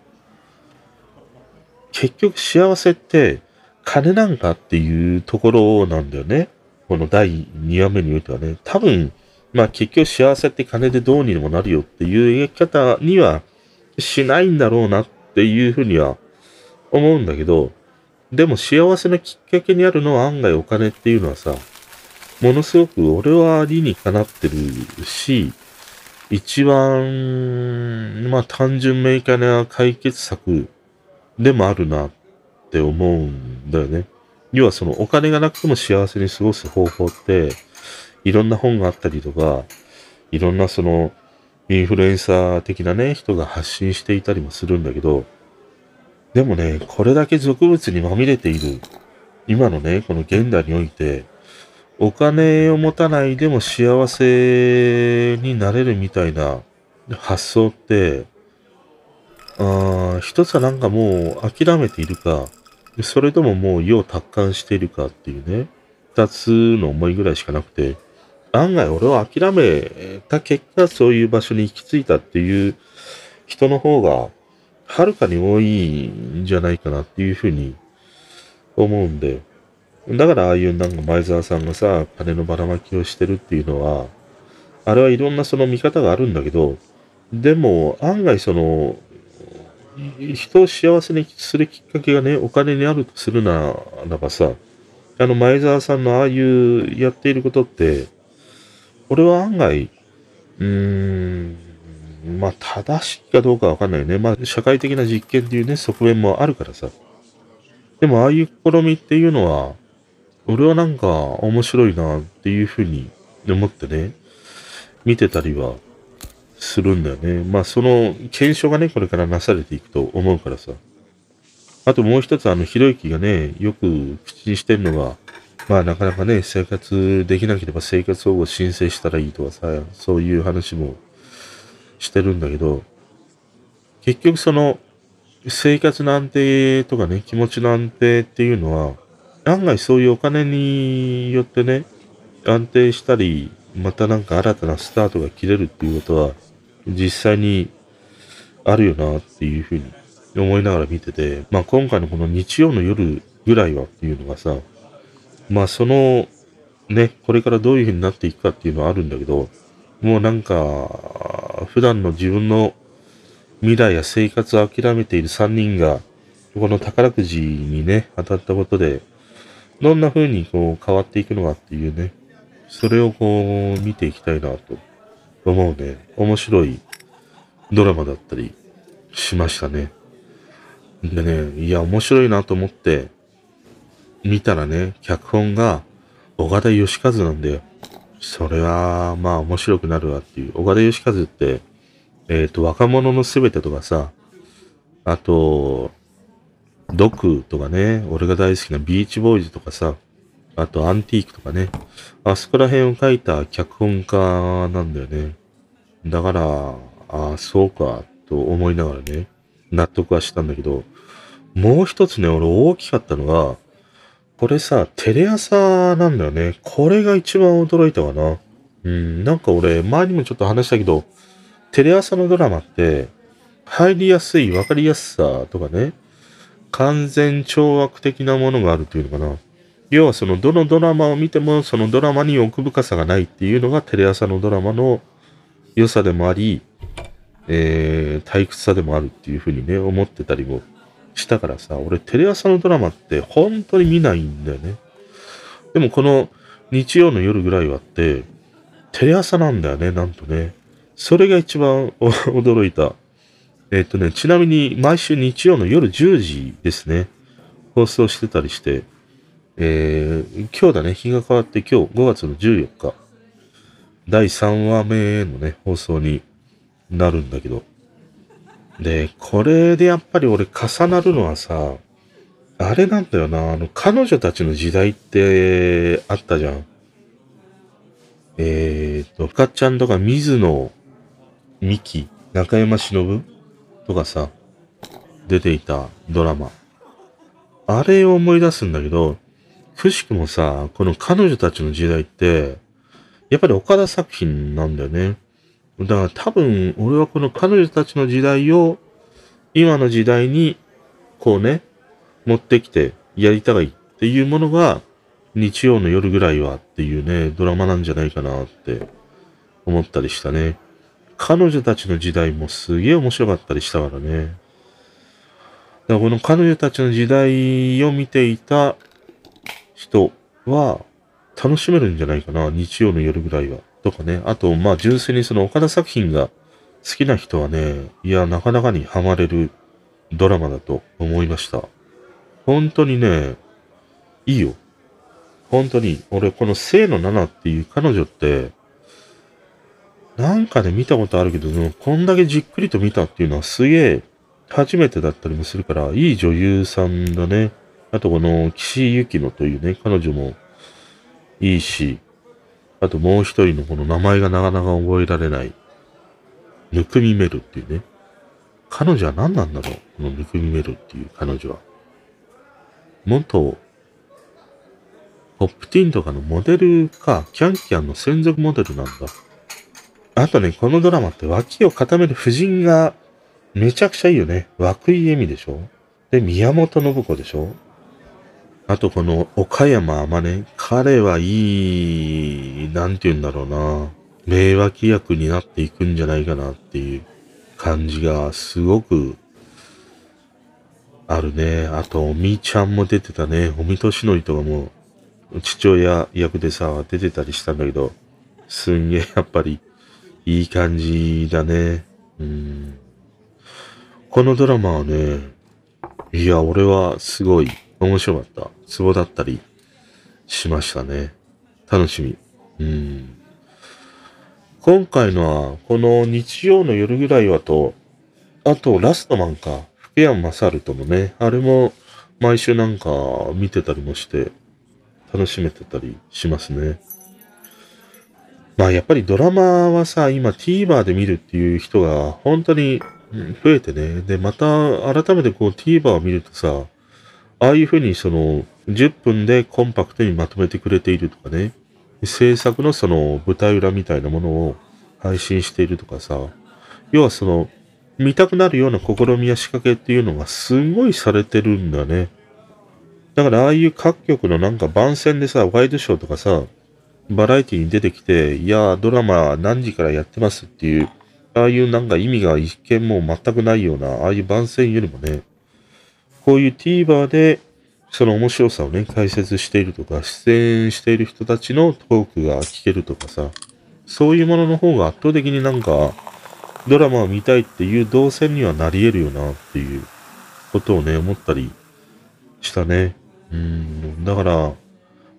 結局幸せって金なんかっていうところなんだよね。この第2話目においてはね。多分、まあ結局幸せって金でどうにでもなるよっていう描き方にはしないんだろうなっていうふうには思うんだけど、でも幸せのきっかけにあるのは案外お金っていうのはさ、ものすごく俺は理にかなってるし、一番、まあ単純明快な解決策でもあるなって思うんだよね。要はそのお金がなくても幸せに過ごす方法って、いろんな本があったりとか、いろんなそのインフルエンサー的なね、人が発信していたりもするんだけど、でもね、これだけ俗物にまみれている、今のね、この現代において、お金を持たないでも幸せになれるみたいな発想って、あ一つはなんかもう諦めているか、それとももう世を達観しているかっていうね、二つの思いぐらいしかなくて、案外俺は諦めた結果そういう場所に行き着いたっていう人の方がはるかに多いんじゃないかなっていうふうに思うんで、だからああいうなんか前澤さんがさ、金のばらまきをしてるっていうのは、あれはいろんなその見方があるんだけど、でも案外その、人を幸せにするきっかけがね、お金にあるとするならばさ、あの前澤さんのああいうやっていることって、俺は案外、うーん、まあ正しいかどうかわかんないよね。まあ社会的な実験っていうね、側面もあるからさ。でもああいう試みっていうのは、俺はなんか面白いなっていうふうに思ってね、見てたりはするんだよね。まあその検証がね、これからなされていくと思うからさ。あともう一つあの、ひろゆきがね、よく口にしてるのが、まあなかなかね、生活できなければ生活保護申請したらいいとかさ、そういう話もしてるんだけど、結局その、生活の安定とかね、気持ちの安定っていうのは、案外そういうお金によってね、安定したり、またなんか新たなスタートが切れるっていうことは、実際にあるよなっていうふうに思いながら見てて、まあ今回のこの日曜の夜ぐらいはっていうのがさ、まあその、ね、これからどういうふうになっていくかっていうのはあるんだけど、もうなんか、普段の自分の未来や生活を諦めている3人が、この宝くじにね、当たったことで、どんな風にこう変わっていくのかっていうね、それをこう見ていきたいなと思うね。面白いドラマだったりしましたね。でね、いや、面白いなと思って見たらね、脚本が岡田義和なんだよ。それは、まあ面白くなるわっていう。岡田義和って、えっ、と、若者のすべてとかさ、あと、ドクとかね、俺が大好きなビーチボーイズとかさ、あとアンティークとかね、あそこら辺を書いた脚本家なんだよね。だから、ああ、そうか、と思いながらね、納得はしたんだけど、もう一つね、俺大きかったのが、これさ、テレ朝なんだよね。これが一番驚いたかな。うん、なんか俺、前にもちょっと話したけど、テレ朝のドラマって、入りやすい、わかりやすさとかね、完全懲悪的なものがあるっていうのかな。要はその、どのドラマを見ても、そのドラマに奥深さがないっていうのがテレ朝のドラマの良さでもあり、えー、退屈さでもあるっていうふうにね、思ってたりもしたからさ、俺テレ朝のドラマって本当に見ないんだよね。でもこの日曜の夜ぐらいはって、テレ朝なんだよね、なんとね。それが一番 驚いたえっ、とね、ちなみに毎週日曜の夜10時ですね、放送してたりして、えー、今日だね、日が変わって今日5月の14日、第3話目のね、放送になるんだけど。で、これでやっぱり俺重なるのはさ、あれなんだよな、あの、彼女たちの時代ってあったじゃん。えーと、深ちゃんとか水野美紀、中山忍とかさ、出ていたドラマ。あれを思い出すんだけど、くしくもさ、この彼女たちの時代って、やっぱり岡田作品なんだよね。だから多分、俺はこの彼女たちの時代を、今の時代に、こうね、持ってきてやりたいっていうものが、日曜の夜ぐらいはっていうね、ドラマなんじゃないかなって思ったりしたね。彼女たちの時代もすげえ面白かったりしたからね。だからこの彼女たちの時代を見ていた人は楽しめるんじゃないかな。日曜の夜ぐらいは。とかね。あと、まあ純粋にその岡田作品が好きな人はね、いや、なかなかにハマれるドラマだと思いました。本当にね、いいよ。本当に、俺この清野奈々っていう彼女って、なんかで見たことあるけど、こんだけじっくりと見たっていうのはすげえ初めてだったりもするから、いい女優さんだね。あとこの岸井ゆきのというね、彼女もいいし、あともう一人のこの名前がなかなか覚えられない、ぬくみめるっていうね。彼女は何なんだろう？このぬくみめるっていう彼女は。元、ポップティーンとかのモデルか、キャンキャンの専属モデルなんだ。あとね、このドラマって脇を固める夫人がめちゃくちゃいいよね。涌井絵美でしょ？で、宮本信子でしょ？あとこの岡山天音。彼はいい、なんて言うんだろうな。名脇役になっていくんじゃないかなっていう感じがすごくあるね。あと、おみちゃんも出てたね。おみとしのりとかも父親役でさ、出てたりしたんだけど、すんげえやっぱりいい感じだね。うん。このドラマはね、いや、俺はすごい面白かった。ツボだったりしましたね。楽しみ。うん。今回のは、この日曜の夜ぐらいはと、あと、ラストマンか、福山雅治とのね、あれも毎週なんか見てたりもして、楽しめてたりしますね。まあやっぱりドラマはさ、今 TVer で見るっていう人が本当に増えてね。で、また改めてこう TVer を見るとさ、ああいう風にその10分でコンパクトにまとめてくれているとかね。制作のその舞台裏みたいなものを配信しているとかさ。要はその見たくなるような試みや仕掛けっていうのがすごいされてるんだね。だからああいう各局のなんか番宣でさ、ワイドショーとかさ、バラエティに出てきて、いや、ドラマ何時からやってますっていう、ああいうなんか意味が一見もう全くないような、ああいう番宣よりもね、こういう TVer で、その面白さをね、解説しているとか、出演している人たちのトークが聞けるとかさ、そういうものの方が圧倒的になんか、ドラマを見たいっていう動線にはなり得るよなっていうことをね、思ったりしたね。うん、だから、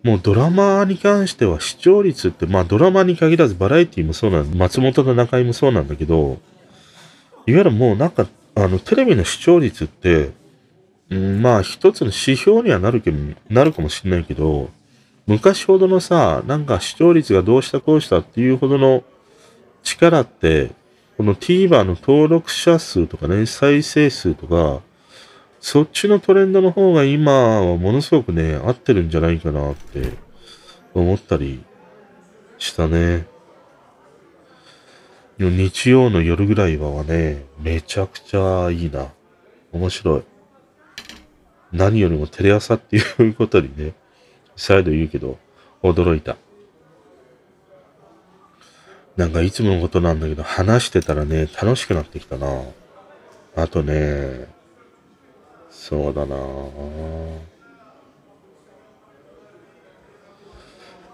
もうドラマに関しては視聴率って、まあドラマに限らずバラエティもそうなん松本と中井もそうなんだけど、いわゆるもうなんか、あの、テレビの視聴率って、うん、まあ一つの指標にはなるけど、なるかもしれないけど、昔ほどのさ、なんか視聴率がどうしたこうしたっていうほどの力って、この TVer の登録者数とかね、再生数とか、そっちのトレンドの方が今はものすごくね、合ってるんじゃないかなって思ったりしたね。日曜の夜ぐらいはね、めちゃくちゃいいな。面白い。何よりもテレ朝っていうことにね、再度言うけど、驚いた。なんかいつものことなんだけど、話してたらね、楽しくなってきたな。あとね、そうだな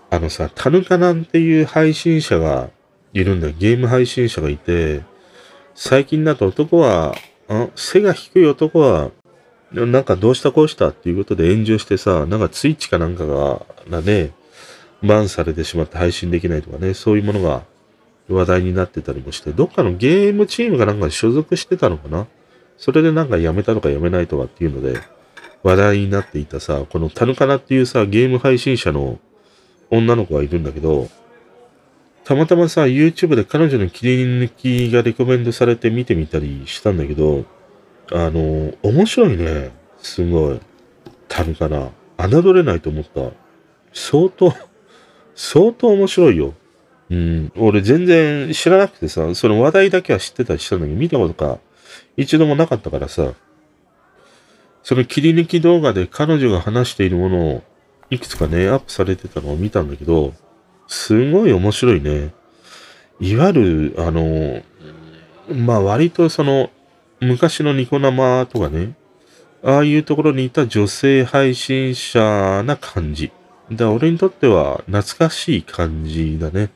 あのさ、タヌカナンっていう配信者がいるんだよ。ゲーム配信者がいて、最近だと男は、あ背が低い男は、でもなんかどうしたこうしたっていうことで炎上してさ、なんかツイッチかなんかが、がね、バンされてしまって配信できないとかね、そういうものが話題になってたりもして、どっかのゲームチームがなんか所属してたのかな？それでなんか辞めたとか辞めないとかっていうので、話題になっていたさ、このタヌカナっていうさ、ゲーム配信者の女の子がいるんだけど、たまたまさ、YouTube で彼女の切り抜きがレコメンドされて見てみたりしたんだけど、あの、面白いね。すごい。タヌカナ。侮れないと思った。相当、相当面白いよ。うん。俺全然知らなくてさ、その話題だけは知ってたりしたんだけど、見たことか一度もなかったからさ、その切り抜き動画で彼女が話しているものをいくつかね、アップされてたのを見たんだけど、すごい面白いね。いわゆる、あの、まあ割とその、昔のニコ生とかね、ああいうところにいた女性配信者な感じ。だ俺にとっては懐かしい感じだね。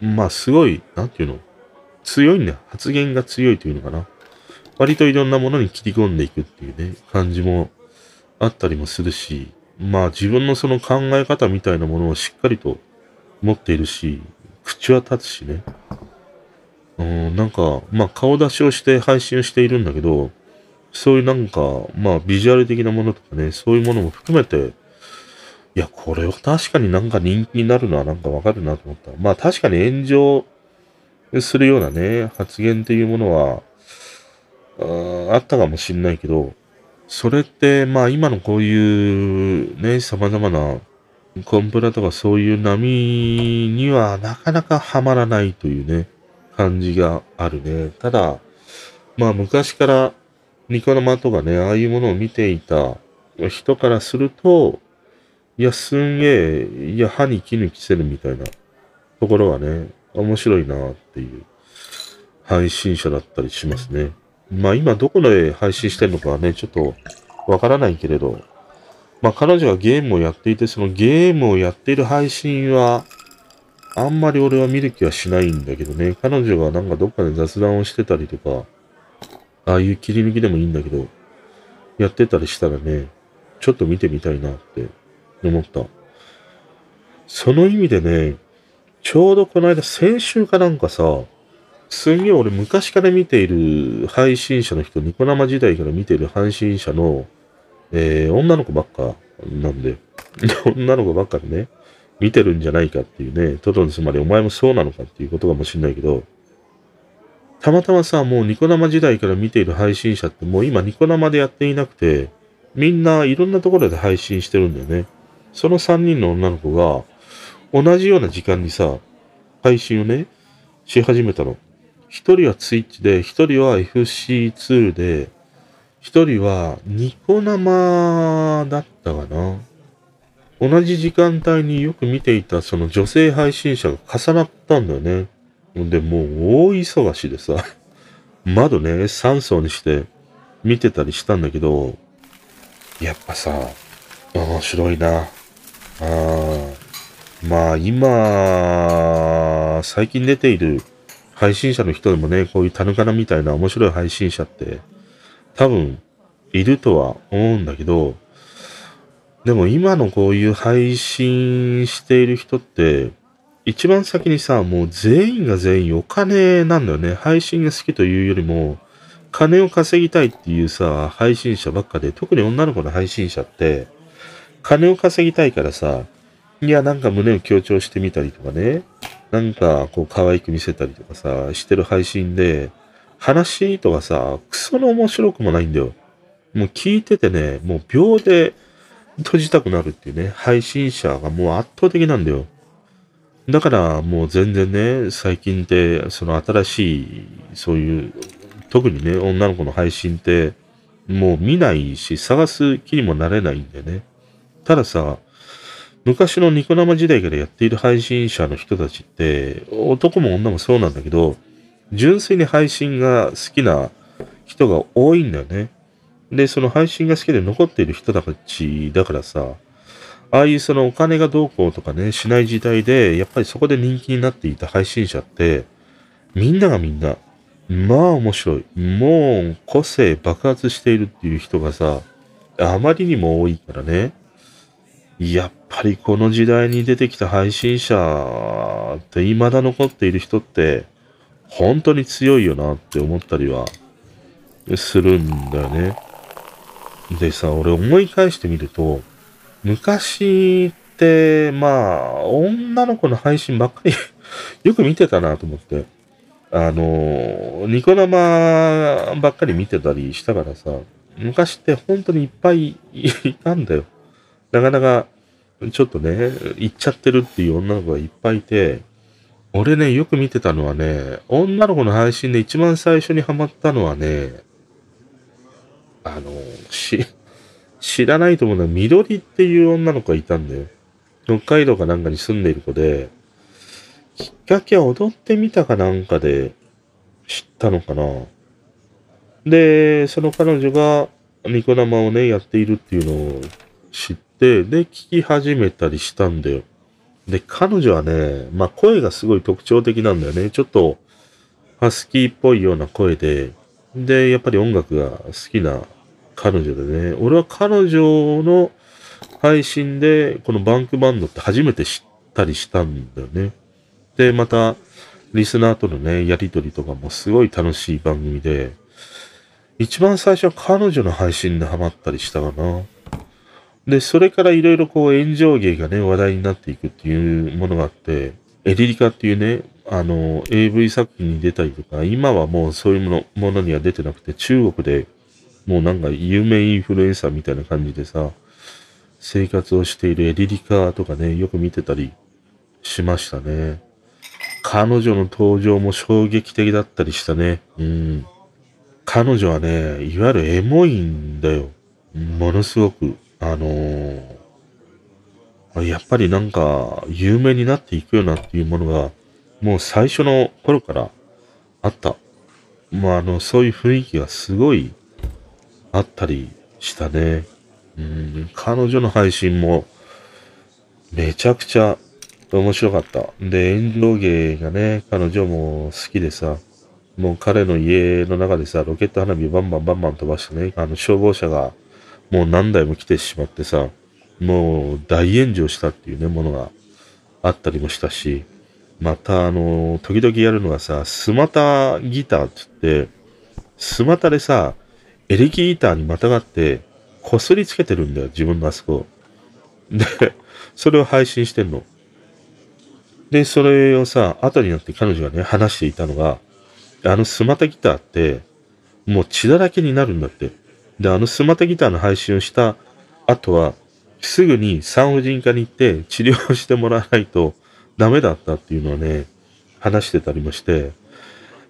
まあすごい、なんていうの？強いんだよ。発言が強いというのかな。割といろんなものに切り込んでいくっていうね、感じもあったりもするし、まあ自分のその考え方みたいなものをしっかりと持っているし、口は立つしね。うん、なんか、まあ顔出しをして配信をしているんだけど、そういうなんか、まあビジュアル的なものとかね、そういうものも含めて、いや、これは確かになんか人気になるのはなんかわかるなと思った。まあ確かに炎上するようなね、発言っていうものは、ああったかもしんないけど、それって、まあ今のこういうね、様々なコンプラとかそういう波にはなかなかはまらないというね、感じがあるね。ただ、まあ昔からニコ生とかね、ああいうものを見ていた人からすると、いや、すんげえ、いや、歯に絹着せるみたいなところはね、面白いなっていう配信者だったりしますね。まあ今どこで配信してるのかはね、ちょっとわからないけれど、まあ彼女がゲームをやっていて、そのゲームをやっている配信は、あんまり俺は見る気はしないんだけどね、彼女がなんかどっかで雑談をしてたりとか、ああいう切り抜きでもいいんだけど、やってたりしたらね、ちょっと見てみたいなって思った。その意味でね、ちょうどこの間先週かなんかさ、すんげえ俺昔から見ている配信者の人、ニコ生時代から見ている配信者の、えー、女の子ばっかなんで、女の子ばっかでね、見てるんじゃないかっていうね、トトンつまりお前もそうなのかっていうことかもしんないけど、たまたまさ、もうニコ生時代から見ている配信者ってもう今ニコ生でやっていなくて、みんないろんなところで配信してるんだよね。その3人の女の子が、同じような時間にさ、配信をね、し始めたの。一人はツイッチで、一人は FC2 で、一人はニコ生だったかな。同じ時間帯によく見ていたその女性配信者が重なったんだよね。で、もう大忙しでさ、窓ね、3層にして見てたりしたんだけど、やっぱさ、面白いな。ああ。まあ今、最近出ている配信者の人でもね、こういうタヌカナみたいな面白い配信者って多分いるとは思うんだけど、でも今のこういう配信している人って、一番先にさ、もう全員が全員お金なんだよね。配信が好きというよりも、金を稼ぎたいっていうさ、配信者ばっかで、特に女の子の配信者って、金を稼ぎたいからさ、いや、なんか胸を強調してみたりとかね、なんかこう可愛く見せたりとかさ、してる配信で、話とかさ、クソの面白くもないんだよ。もう聞いててね、もう秒で閉じたくなるっていうね、配信者がもう圧倒的なんだよ。だからもう全然ね、最近って、その新しい、そういう、特にね、女の子の配信って、もう見ないし、探す気にもなれないんだよね。たださ、昔のニコ生時代からやっている配信者の人たちって、男も女もそうなんだけど、純粋に配信が好きな人が多いんだよね。で、その配信が好きで残っている人たちだからさ、ああいうそのお金がどうこうとかね、しない時代で、やっぱりそこで人気になっていた配信者って、みんながみんな、まあ面白い。もう個性爆発しているっていう人がさ、あまりにも多いからね。やっぱりこの時代に出てきた配信者って未だ残っている人って本当に強いよなって思ったりはするんだよね。でさ、俺思い返してみると、昔って、まあ、女の子の配信ばっかり よく見てたなと思って。あの、ニコ生ばっかり見てたりしたからさ、昔って本当にいっぱいいたんだよ。なかなか、ちょっとね、行っちゃってるっていう女の子がいっぱいいて、俺ね、よく見てたのはね、女の子の配信で一番最初にハマったのはね、あの、し、知らないと思うのは、緑っていう女の子がいたんだよ。北海道かなんかに住んでいる子で、きっかけは踊ってみたかなんかで知ったのかな。で、その彼女がニコ生をね、やっているっていうのを知って、で、聞き始めたりしたんだよ。で、彼女はね、まあ声がすごい特徴的なんだよね。ちょっと、ハスキーっぽいような声で、で、やっぱり音楽が好きな彼女でね、俺は彼女の配信で、このバンクバンドって初めて知ったりしたんだよね。で、また、リスナーとのね、やりとりとかもすごい楽しい番組で、一番最初は彼女の配信でハマったりしたかな。で、それからいろいろこう炎上芸がね、話題になっていくっていうものがあって、エリリカっていうね、あの、AV 作品に出たりとか、今はもうそういうものものには出てなくて、中国でもうなんか有名インフルエンサーみたいな感じでさ、生活をしているエリリカとかね、よく見てたりしましたね。彼女の登場も衝撃的だったりしたね。うん。彼女はね、いわゆるエモいんだよ。ものすごく。あのー、やっぱりなんか、有名になっていくよなっていうものが、もう最初の頃からあった。まあ、あの、そういう雰囲気がすごいあったりしたね。うん、彼女の配信も、めちゃくちゃ面白かった。で、炎上芸がね、彼女も好きでさ、もう彼の家の中でさ、ロケット花火バンバンバンバン飛ばしてね、あの消防車がもう何台も来てしまってさ、もう大炎上したっていうね、ものがあったりもしたし、またあの、時々やるのがさ、スマタギターって言って、スマタでさ、エレキギターにまたがって、こすりつけてるんだよ、自分のあそこ。で、それを配信してんの。で、それをさ、後になって彼女がね、話していたのが、あのスマタギターって、もう血だらけになるんだって。で、あのスマタギターの配信をした後は、すぐに産婦人科に行って治療してもらわないとダメだったっていうのはね、話してたりもして、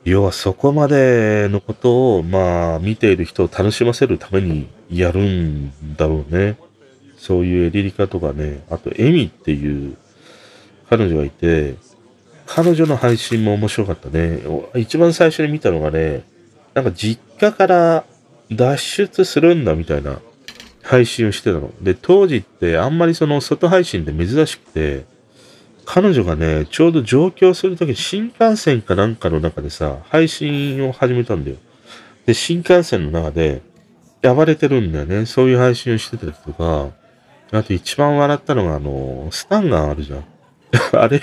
要はそこまでのことを、まあ、見ている人を楽しませるためにやるんだろうね。そういうエリリカとかね、あとエミっていう彼女がいて、彼女の配信も面白かったね。一番最初に見たのがね、なんか実家から脱出するんだみたいな配信をしてたの。で、当時ってあんまりその外配信って珍しくて、彼女がね、ちょうど上京するとき新幹線かなんかの中でさ、配信を始めたんだよ。で、新幹線の中で、暴れてるんだよね。そういう配信をしてたりとか、あと一番笑ったのが、あの、スタンガンあるじゃん。あれ、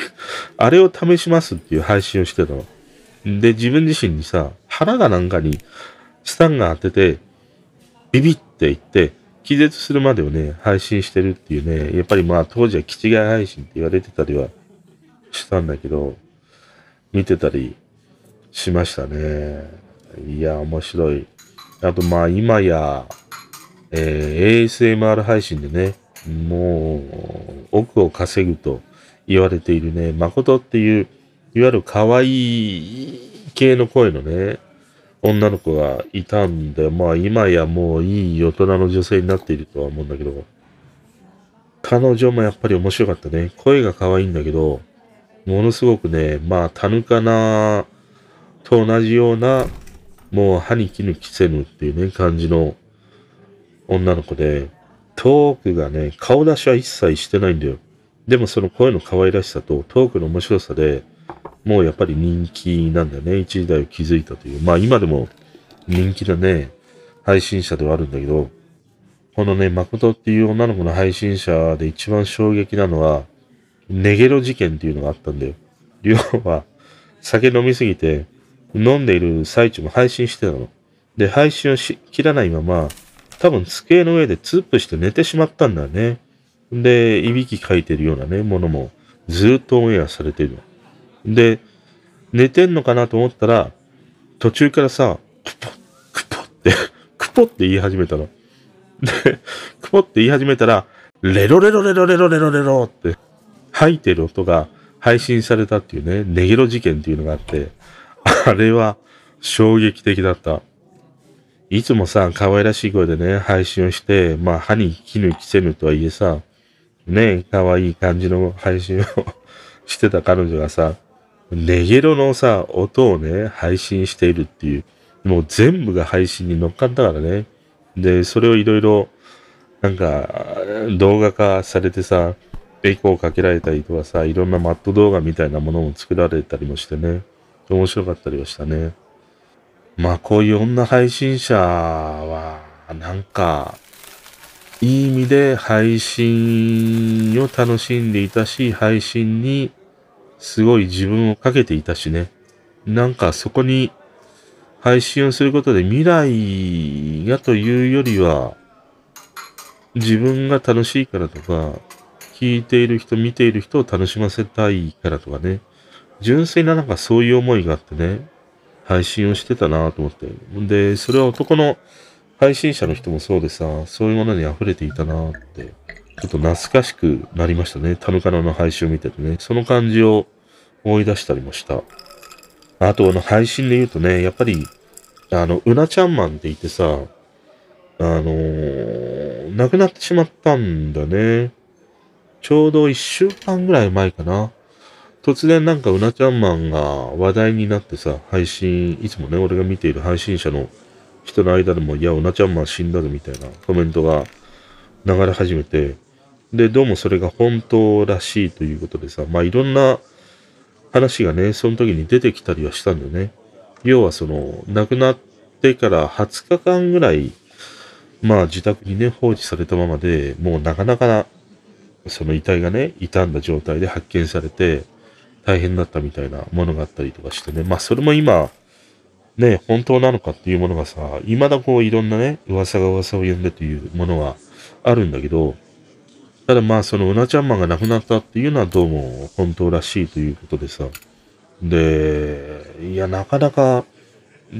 あれを試しますっていう配信をしてたの。で、自分自身にさ、腹がなんかにスタンガン当てて、ビビって言って、気絶するまでをね、配信してるっていうね、やっぱりまあ当時は気違い配信って言われてたりはしたんだけど、見てたりしましたね。いや、面白い。あとまあ今や、えー、ASMR 配信でね、もう奥を稼ぐと言われているね、誠っていう、いわゆる可愛い系の声のね、女の子がいたんで、まあ今やもういい大人の女性になっているとは思うんだけど、彼女もやっぱり面白かったね。声が可愛いんだけど、ものすごくね、まあ、タヌカナと同じような、もう歯に衣着せぬっていうね、感じの女の子で、トークがね、顔出しは一切してないんだよ。でもその声の可愛らしさとトークの面白さで、もうやっぱり人気なんだよね。一時代を築いたという。まあ今でも人気だね、配信者ではあるんだけど、このね、誠っていう女の子の配信者で一番衝撃なのは、ネゲロ事件っていうのがあったんだよ。要は、酒飲みすぎて、飲んでいる最中も配信してたの。で、配信をし切らないまま、多分机の上でツープして寝てしまったんだよね。で、いびきかいてるようなね、ものもずっとオンエアされてるの。で、寝てんのかなと思ったら、途中からさ、クポッ、クポって、クポって言い始めたの。で、クポって言い始めたら、レロレロレロレロレロレロって、吐いてる音が配信されたっていうね、ネギロ事件っていうのがあって、あれは衝撃的だった。いつもさ、可愛らしい声でね、配信をして、まあ、歯に絹着せぬとはいえさ、ね、可愛い感じの配信を してた彼女がさ、ネゲロのさ、音をね、配信しているっていう、もう全部が配信に乗っかったからね。で、それをいろいろ、なんか、動画化されてさ、エコーかけられたりとかさ、いろんなマット動画みたいなものも作られたりもしてね、面白かったりはしたね。まあ、こういう女配信者は、なんか、いい意味で配信を楽しんでいたし、配信にすごい自分をかけていたしね。なんかそこに配信をすることで未来がというよりは、自分が楽しいからとか、聞いている人、見ている人を楽しませたいからとかね。純粋ななんかそういう思いがあってね、配信をしてたなと思って。で、それは男の配信者の人もそうでさ、そういうものに溢れていたなって、ちょっと懐かしくなりましたね。タヌカナの配信を見ててね。その感じを思い出したりもした。あと、あの、配信で言うとね、やっぱり、あの、うなちゃんマンって言ってさ、あのー、亡くなってしまったんだね。ちょうど一週間ぐらい前かな。突然なんかうなちゃんマンが話題になってさ、配信、いつもね、俺が見ている配信者の人の間でも、いや、うなちゃんマン死んだぞみたいなコメントが流れ始めて、で、どうもそれが本当らしいということでさ、まあいろんな話がね、その時に出てきたりはしたんだよね。要はその、亡くなってから20日間ぐらい、まあ自宅にね、放置されたままで、もうなかなかなその遺体がね、傷んだ状態で発見されて、大変だったみたいなものがあったりとかしてね。まあそれも今、ね、本当なのかっていうものがさ、未だこういろんなね、噂が噂を呼んでというものはあるんだけど、ただまあそのうなちゃんマンが亡くなったっていうのはどうも本当らしいということでさ。で、いや、なかなか、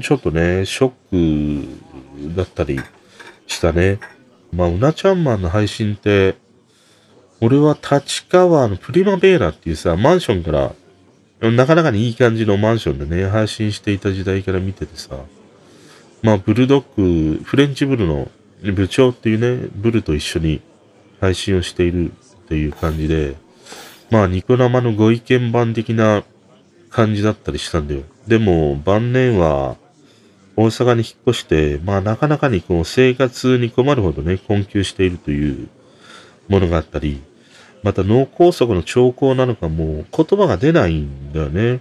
ちょっとね、ショックだったりしたね。まあ、うなちゃんマンの配信って、俺は立川のプリマベーラっていうさ、マンションからなかなかにいい感じのマンションでね、配信していた時代から見ててさ、まあ、ブルドッグ、フレンチブルの部長っていうね、ブルと一緒に配信をしているっていう感じで、まあ、ニコ生のご意見番的な感じだったりしたんだよ。でも、晩年は、大阪に引っ越して、まあ、なかなかにこう、生活に困るほどね、困窮しているというものがあったり、また脳梗塞の兆候なのかも言葉が出ないんだよね。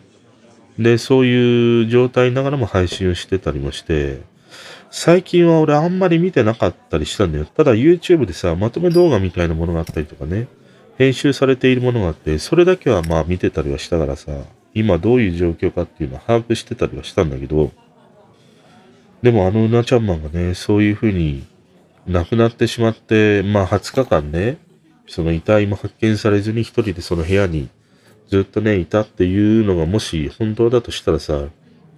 で、そういう状態ながらも配信をしてたりもして、最近は俺あんまり見てなかったりしたんだよ。ただ YouTube でさ、まとめ動画みたいなものがあったりとかね、編集されているものがあって、それだけはまあ見てたりはしたからさ、今どういう状況かっていうのは把握してたりはしたんだけど、でもあのうなちゃんマンがね、そういう風に亡くなってしまって、まあ20日間ね、その遺体も発見されずに一人でその部屋にずっとね、いたっていうのがもし本当だとしたらさ、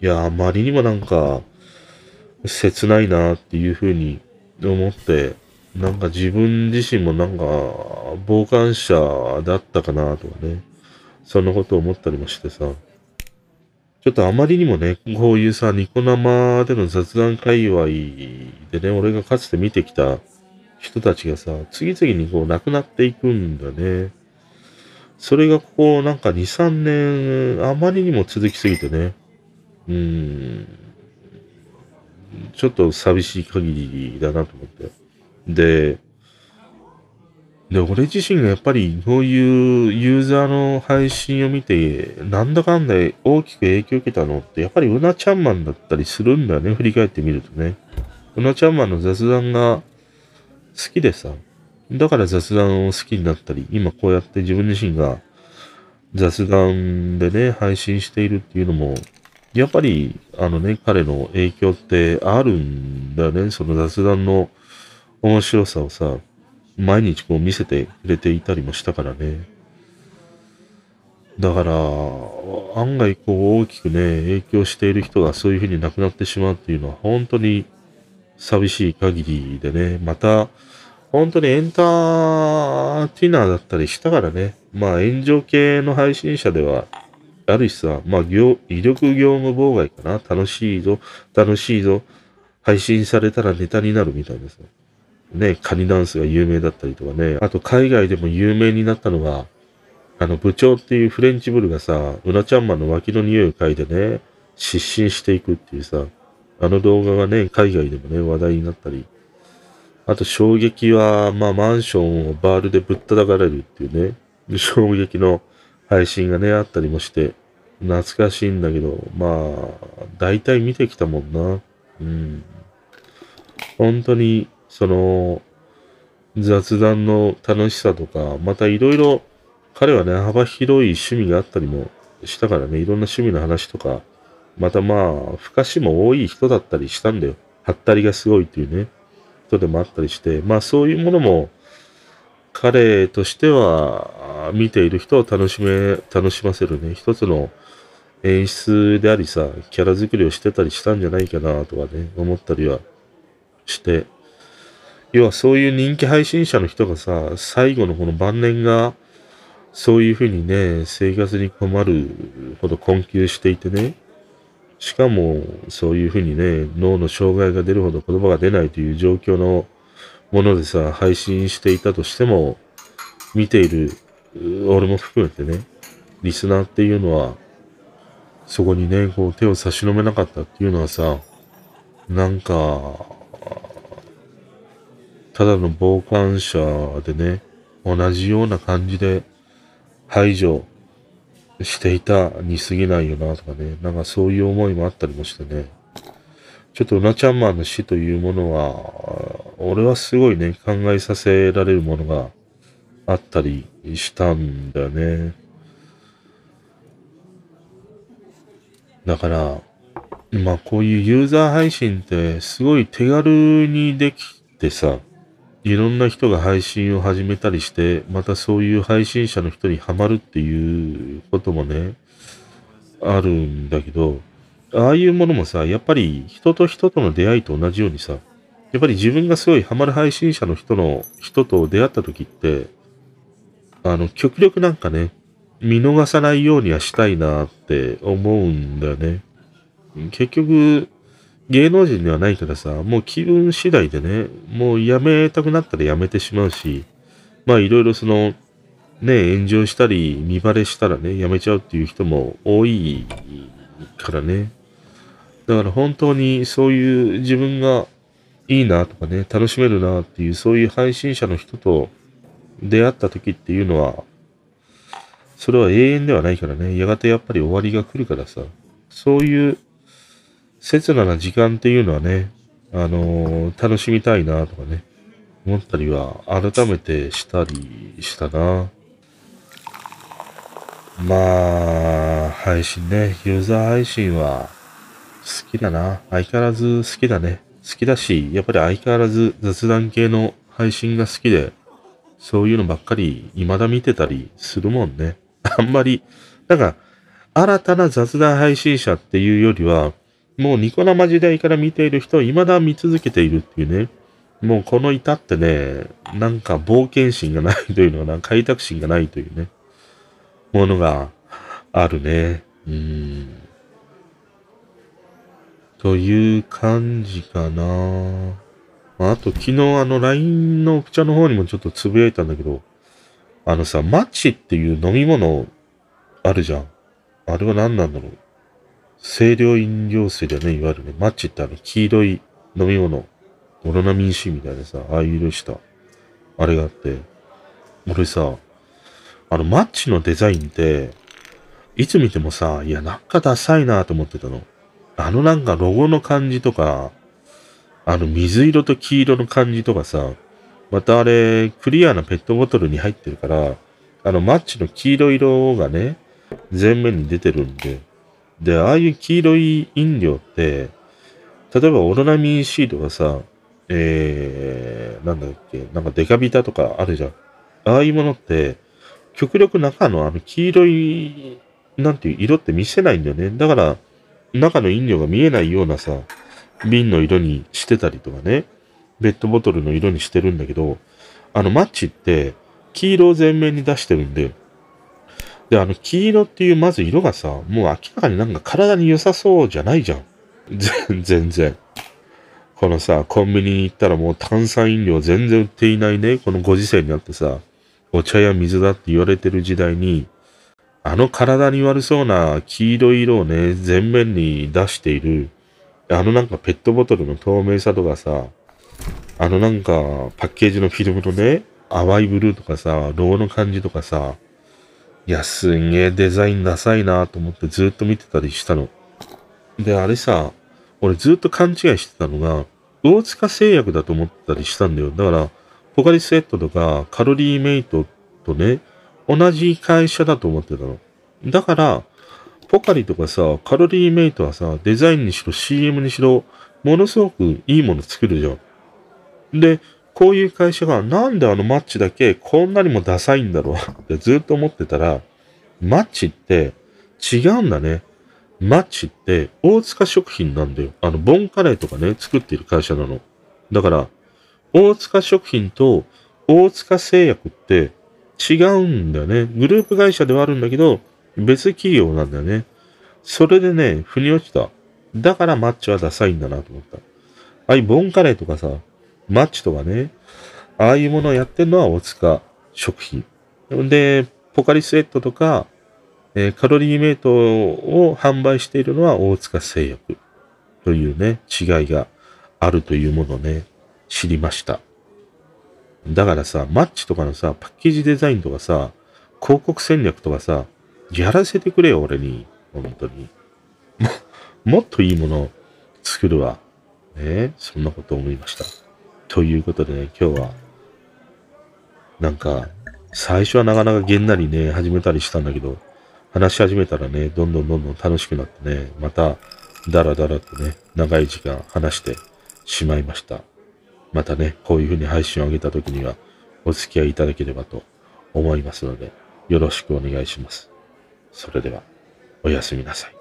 いや、あまりにもなんか、切ないなっていうふうに思って、なんか自分自身もなんか、傍観者だったかなとかね、そんなことを思ったりもしてさ、ちょっとあまりにもね、こういうさ、ニコ生での雑談界隈でね、俺がかつて見てきた人たちがさ、次々にこう亡くなっていくんだね。それがこうなんか2、3年あまりにも続きすぎてね。うん。ちょっと寂しい限りだなと思って。で、で、俺自身がやっぱりこういうユーザーの配信を見て、なんだかんだ大きく影響を受けたのって、やっぱりうなちゃんマンだったりするんだよね、振り返ってみるとね。うなちゃんマンの雑談が好きでさ、だから雑談を好きになったり、今こうやって自分自身が雑談でね、配信しているっていうのも、やっぱり、あのね、彼の影響ってあるんだよね。その雑談の面白さをさ、毎日こう見せてくれていたりもしたからね。だから、案外こう大きくね、影響している人がそういうふうに亡くなってしまうっていうのは本当に寂しい限りでね、また、本当にエンターテイナーだったりしたからね、まあ炎上系の配信者ではあるしさ、まあ業、威力業務妨害かな？楽しいぞ、楽しいぞ、配信されたらネタになるみたいなさ。ね、カニダンスが有名だったりとかね。あと海外でも有名になったのが、あの部長っていうフレンチブルがさ、うなちゃんマンの脇の匂いを嗅いでね、失神していくっていうさ、あの動画がね、海外でもね、話題になったり。あと衝撃は、まあマンションをバールでぶったたかれるっていうね、衝撃の配信がね、あったりもして、懐かしいんだけど、まあ、大体見てきたもんな。うん。本当に、その、雑談の楽しさとか、またいろいろ、彼はね、幅広い趣味があったりもしたからね、いろんな趣味の話とか、またまあ、不可視も多い人だったりしたんだよ。はったりがすごいっていうね、人でもあったりして、まあそういうものも、彼としては、見ている人を楽しめ、楽しませるね、一つの演出でありさ、キャラ作りをしてたりしたんじゃないかなとかね、思ったりはして、要はそういう人気配信者の人がさ、最後のこの晩年が、そういうふうにね、生活に困るほど困窮していてね、しかもそういうふうにね、脳の障害が出るほど言葉が出ないという状況のものでさ、配信していたとしても、見ている、俺も含めてね、リスナーっていうのは、そこにね、こう手を差し伸べなかったっていうのはさ、なんか、ただの傍観者でね、同じような感じで排除していたに過ぎないよなとかね、なんかそういう思いもあったりもしてね、ちょっとうなちゃんマンの死というものは、俺はすごいね、考えさせられるものがあったりしたんだね。だから、まあこういうユーザー配信ってすごい手軽にできてさ、いろんな人が配信を始めたりして、またそういう配信者の人にハマるっていうこともね、あるんだけど、ああいうものもさ、やっぱり人と人との出会いと同じようにさ、やっぱり自分がすごいハマる配信者の人の人と出会った時って、あの、極力なんかね、見逃さないようにはしたいなって思うんだよね。結局、芸能人ではないからさ、もう気分次第でね、もうやめたくなったらやめてしまうし、まあいろいろその、ね、炎上したり、見バレしたらね、やめちゃうっていう人も多いからね。だから本当にそういう自分がいいなとかね、楽しめるなっていう、そういう配信者の人と出会った時っていうのは、それは永遠ではないからね、やがてやっぱり終わりが来るからさ、そういう切なな時間っていうのはね、あのー、楽しみたいなとかね、思ったりは改めてしたりしたな。まあ、配信ね、ユーザー配信は好きだな。相変わらず好きだね。好きだし、やっぱり相変わらず雑談系の配信が好きで、そういうのばっかり未だ見てたりするもんね。あんまり、なんか、新たな雑談配信者っていうよりは、もうニコ生時代から見ている人を未だ見続けているっていうね。もうこの至ってね、なんか冒険心がないというのかな、開拓心がないというね。ものがあるね。うん。という感じかな。あと、昨日あの LINE のくちゃの方にもちょっとつぶやいたんだけど、あのさ、マッチっていう飲み物あるじゃん。あれは何なんだろう。清涼飲料水だよね、いわゆるね。マッチってあの黄色い飲み物。オロナミン C みたいなさ、ああいう色した。あれがあって。俺さ、あの、マッチのデザインって、いつ見てもさ、いや、なんかダサいなと思ってたの。あのなんかロゴの感じとか、あの水色と黄色の感じとかさ、またあれ、クリアなペットボトルに入ってるから、あのマッチの黄色色がね、前面に出てるんで、で、ああいう黄色い飲料って、例えばオロナミン C とかさ、えー、なんだっけ、なんかデカビタとかあるじゃん。ああいうものって、極力中のあの黄色い、なんていう色って見せないんだよね。だから、中の飲料が見えないようなさ、瓶の色にしてたりとかね、ペットボトルの色にしてるんだけど、あのマッチって黄色を前面に出してるんで、で、あの黄色っていうまず色がさ、もう明らかになんか体に良さそうじゃないじゃん。全然。このさ、コンビニに行ったらもう炭酸飲料全然売っていないね、このご時世になってさ、お茶や水だって言われてる時代に、あの体に悪そうな黄色い色をね、前面に出している、あのなんかペットボトルの透明さとかさ、あのなんかパッケージのフィルムのね、淡いブルーとかさ、ロゴの感じとかさ、いや、すんげえデザインダサいなと思ってずっと見てたりしたの。で、あれさ、俺ずっと勘違いしてたのが、大塚製薬だと思ったりしたんだよ。だから、ポカリスエットとかカロリーメイトとね、同じ会社だと思ってたの。だから、ポカリとかさ、カロリーメイトはさ、デザインにしろ CM にしろ、ものすごくいいもの作るじゃん。で、こういう会社がなんであのマッチだけこんなにもダサいんだろうってずっと思ってたら、マッチって違うんだね。マッチって大塚食品なんだよ。あの、ボンカレーとかね、作っている会社なの。だから、大塚食品と大塚製薬って違うんだよね。グループ会社ではあるんだけど、別企業なんだよね。それでね、腑に落ちた。だからマッチはダサいんだなと思った。ああいうボンカレーとかさ、マッチとかね、ああいうものをやってるのは大塚食品。で、ポカリスエットとか、えー、カロリーメイトを販売しているのは大塚製薬というね、違いがあるというものをね、知りました。だからさ、マッチとかのさ、パッケージデザインとかさ、広告戦略とかさ、やらせてくれよ、俺に。本当に。も、もっといいものを作るわ。ねそんなこと思いました。ということでね、今日は、なんか、最初はなかなかげんなりね、始めたりしたんだけど、話し始めたらね、どんどんどんどん楽しくなってね、また、だらだらとね、長い時間話してしまいました。またね、こういう風に配信を上げた時には、お付き合いいただければと思いますので、よろしくお願いします。それでは、おやすみなさい。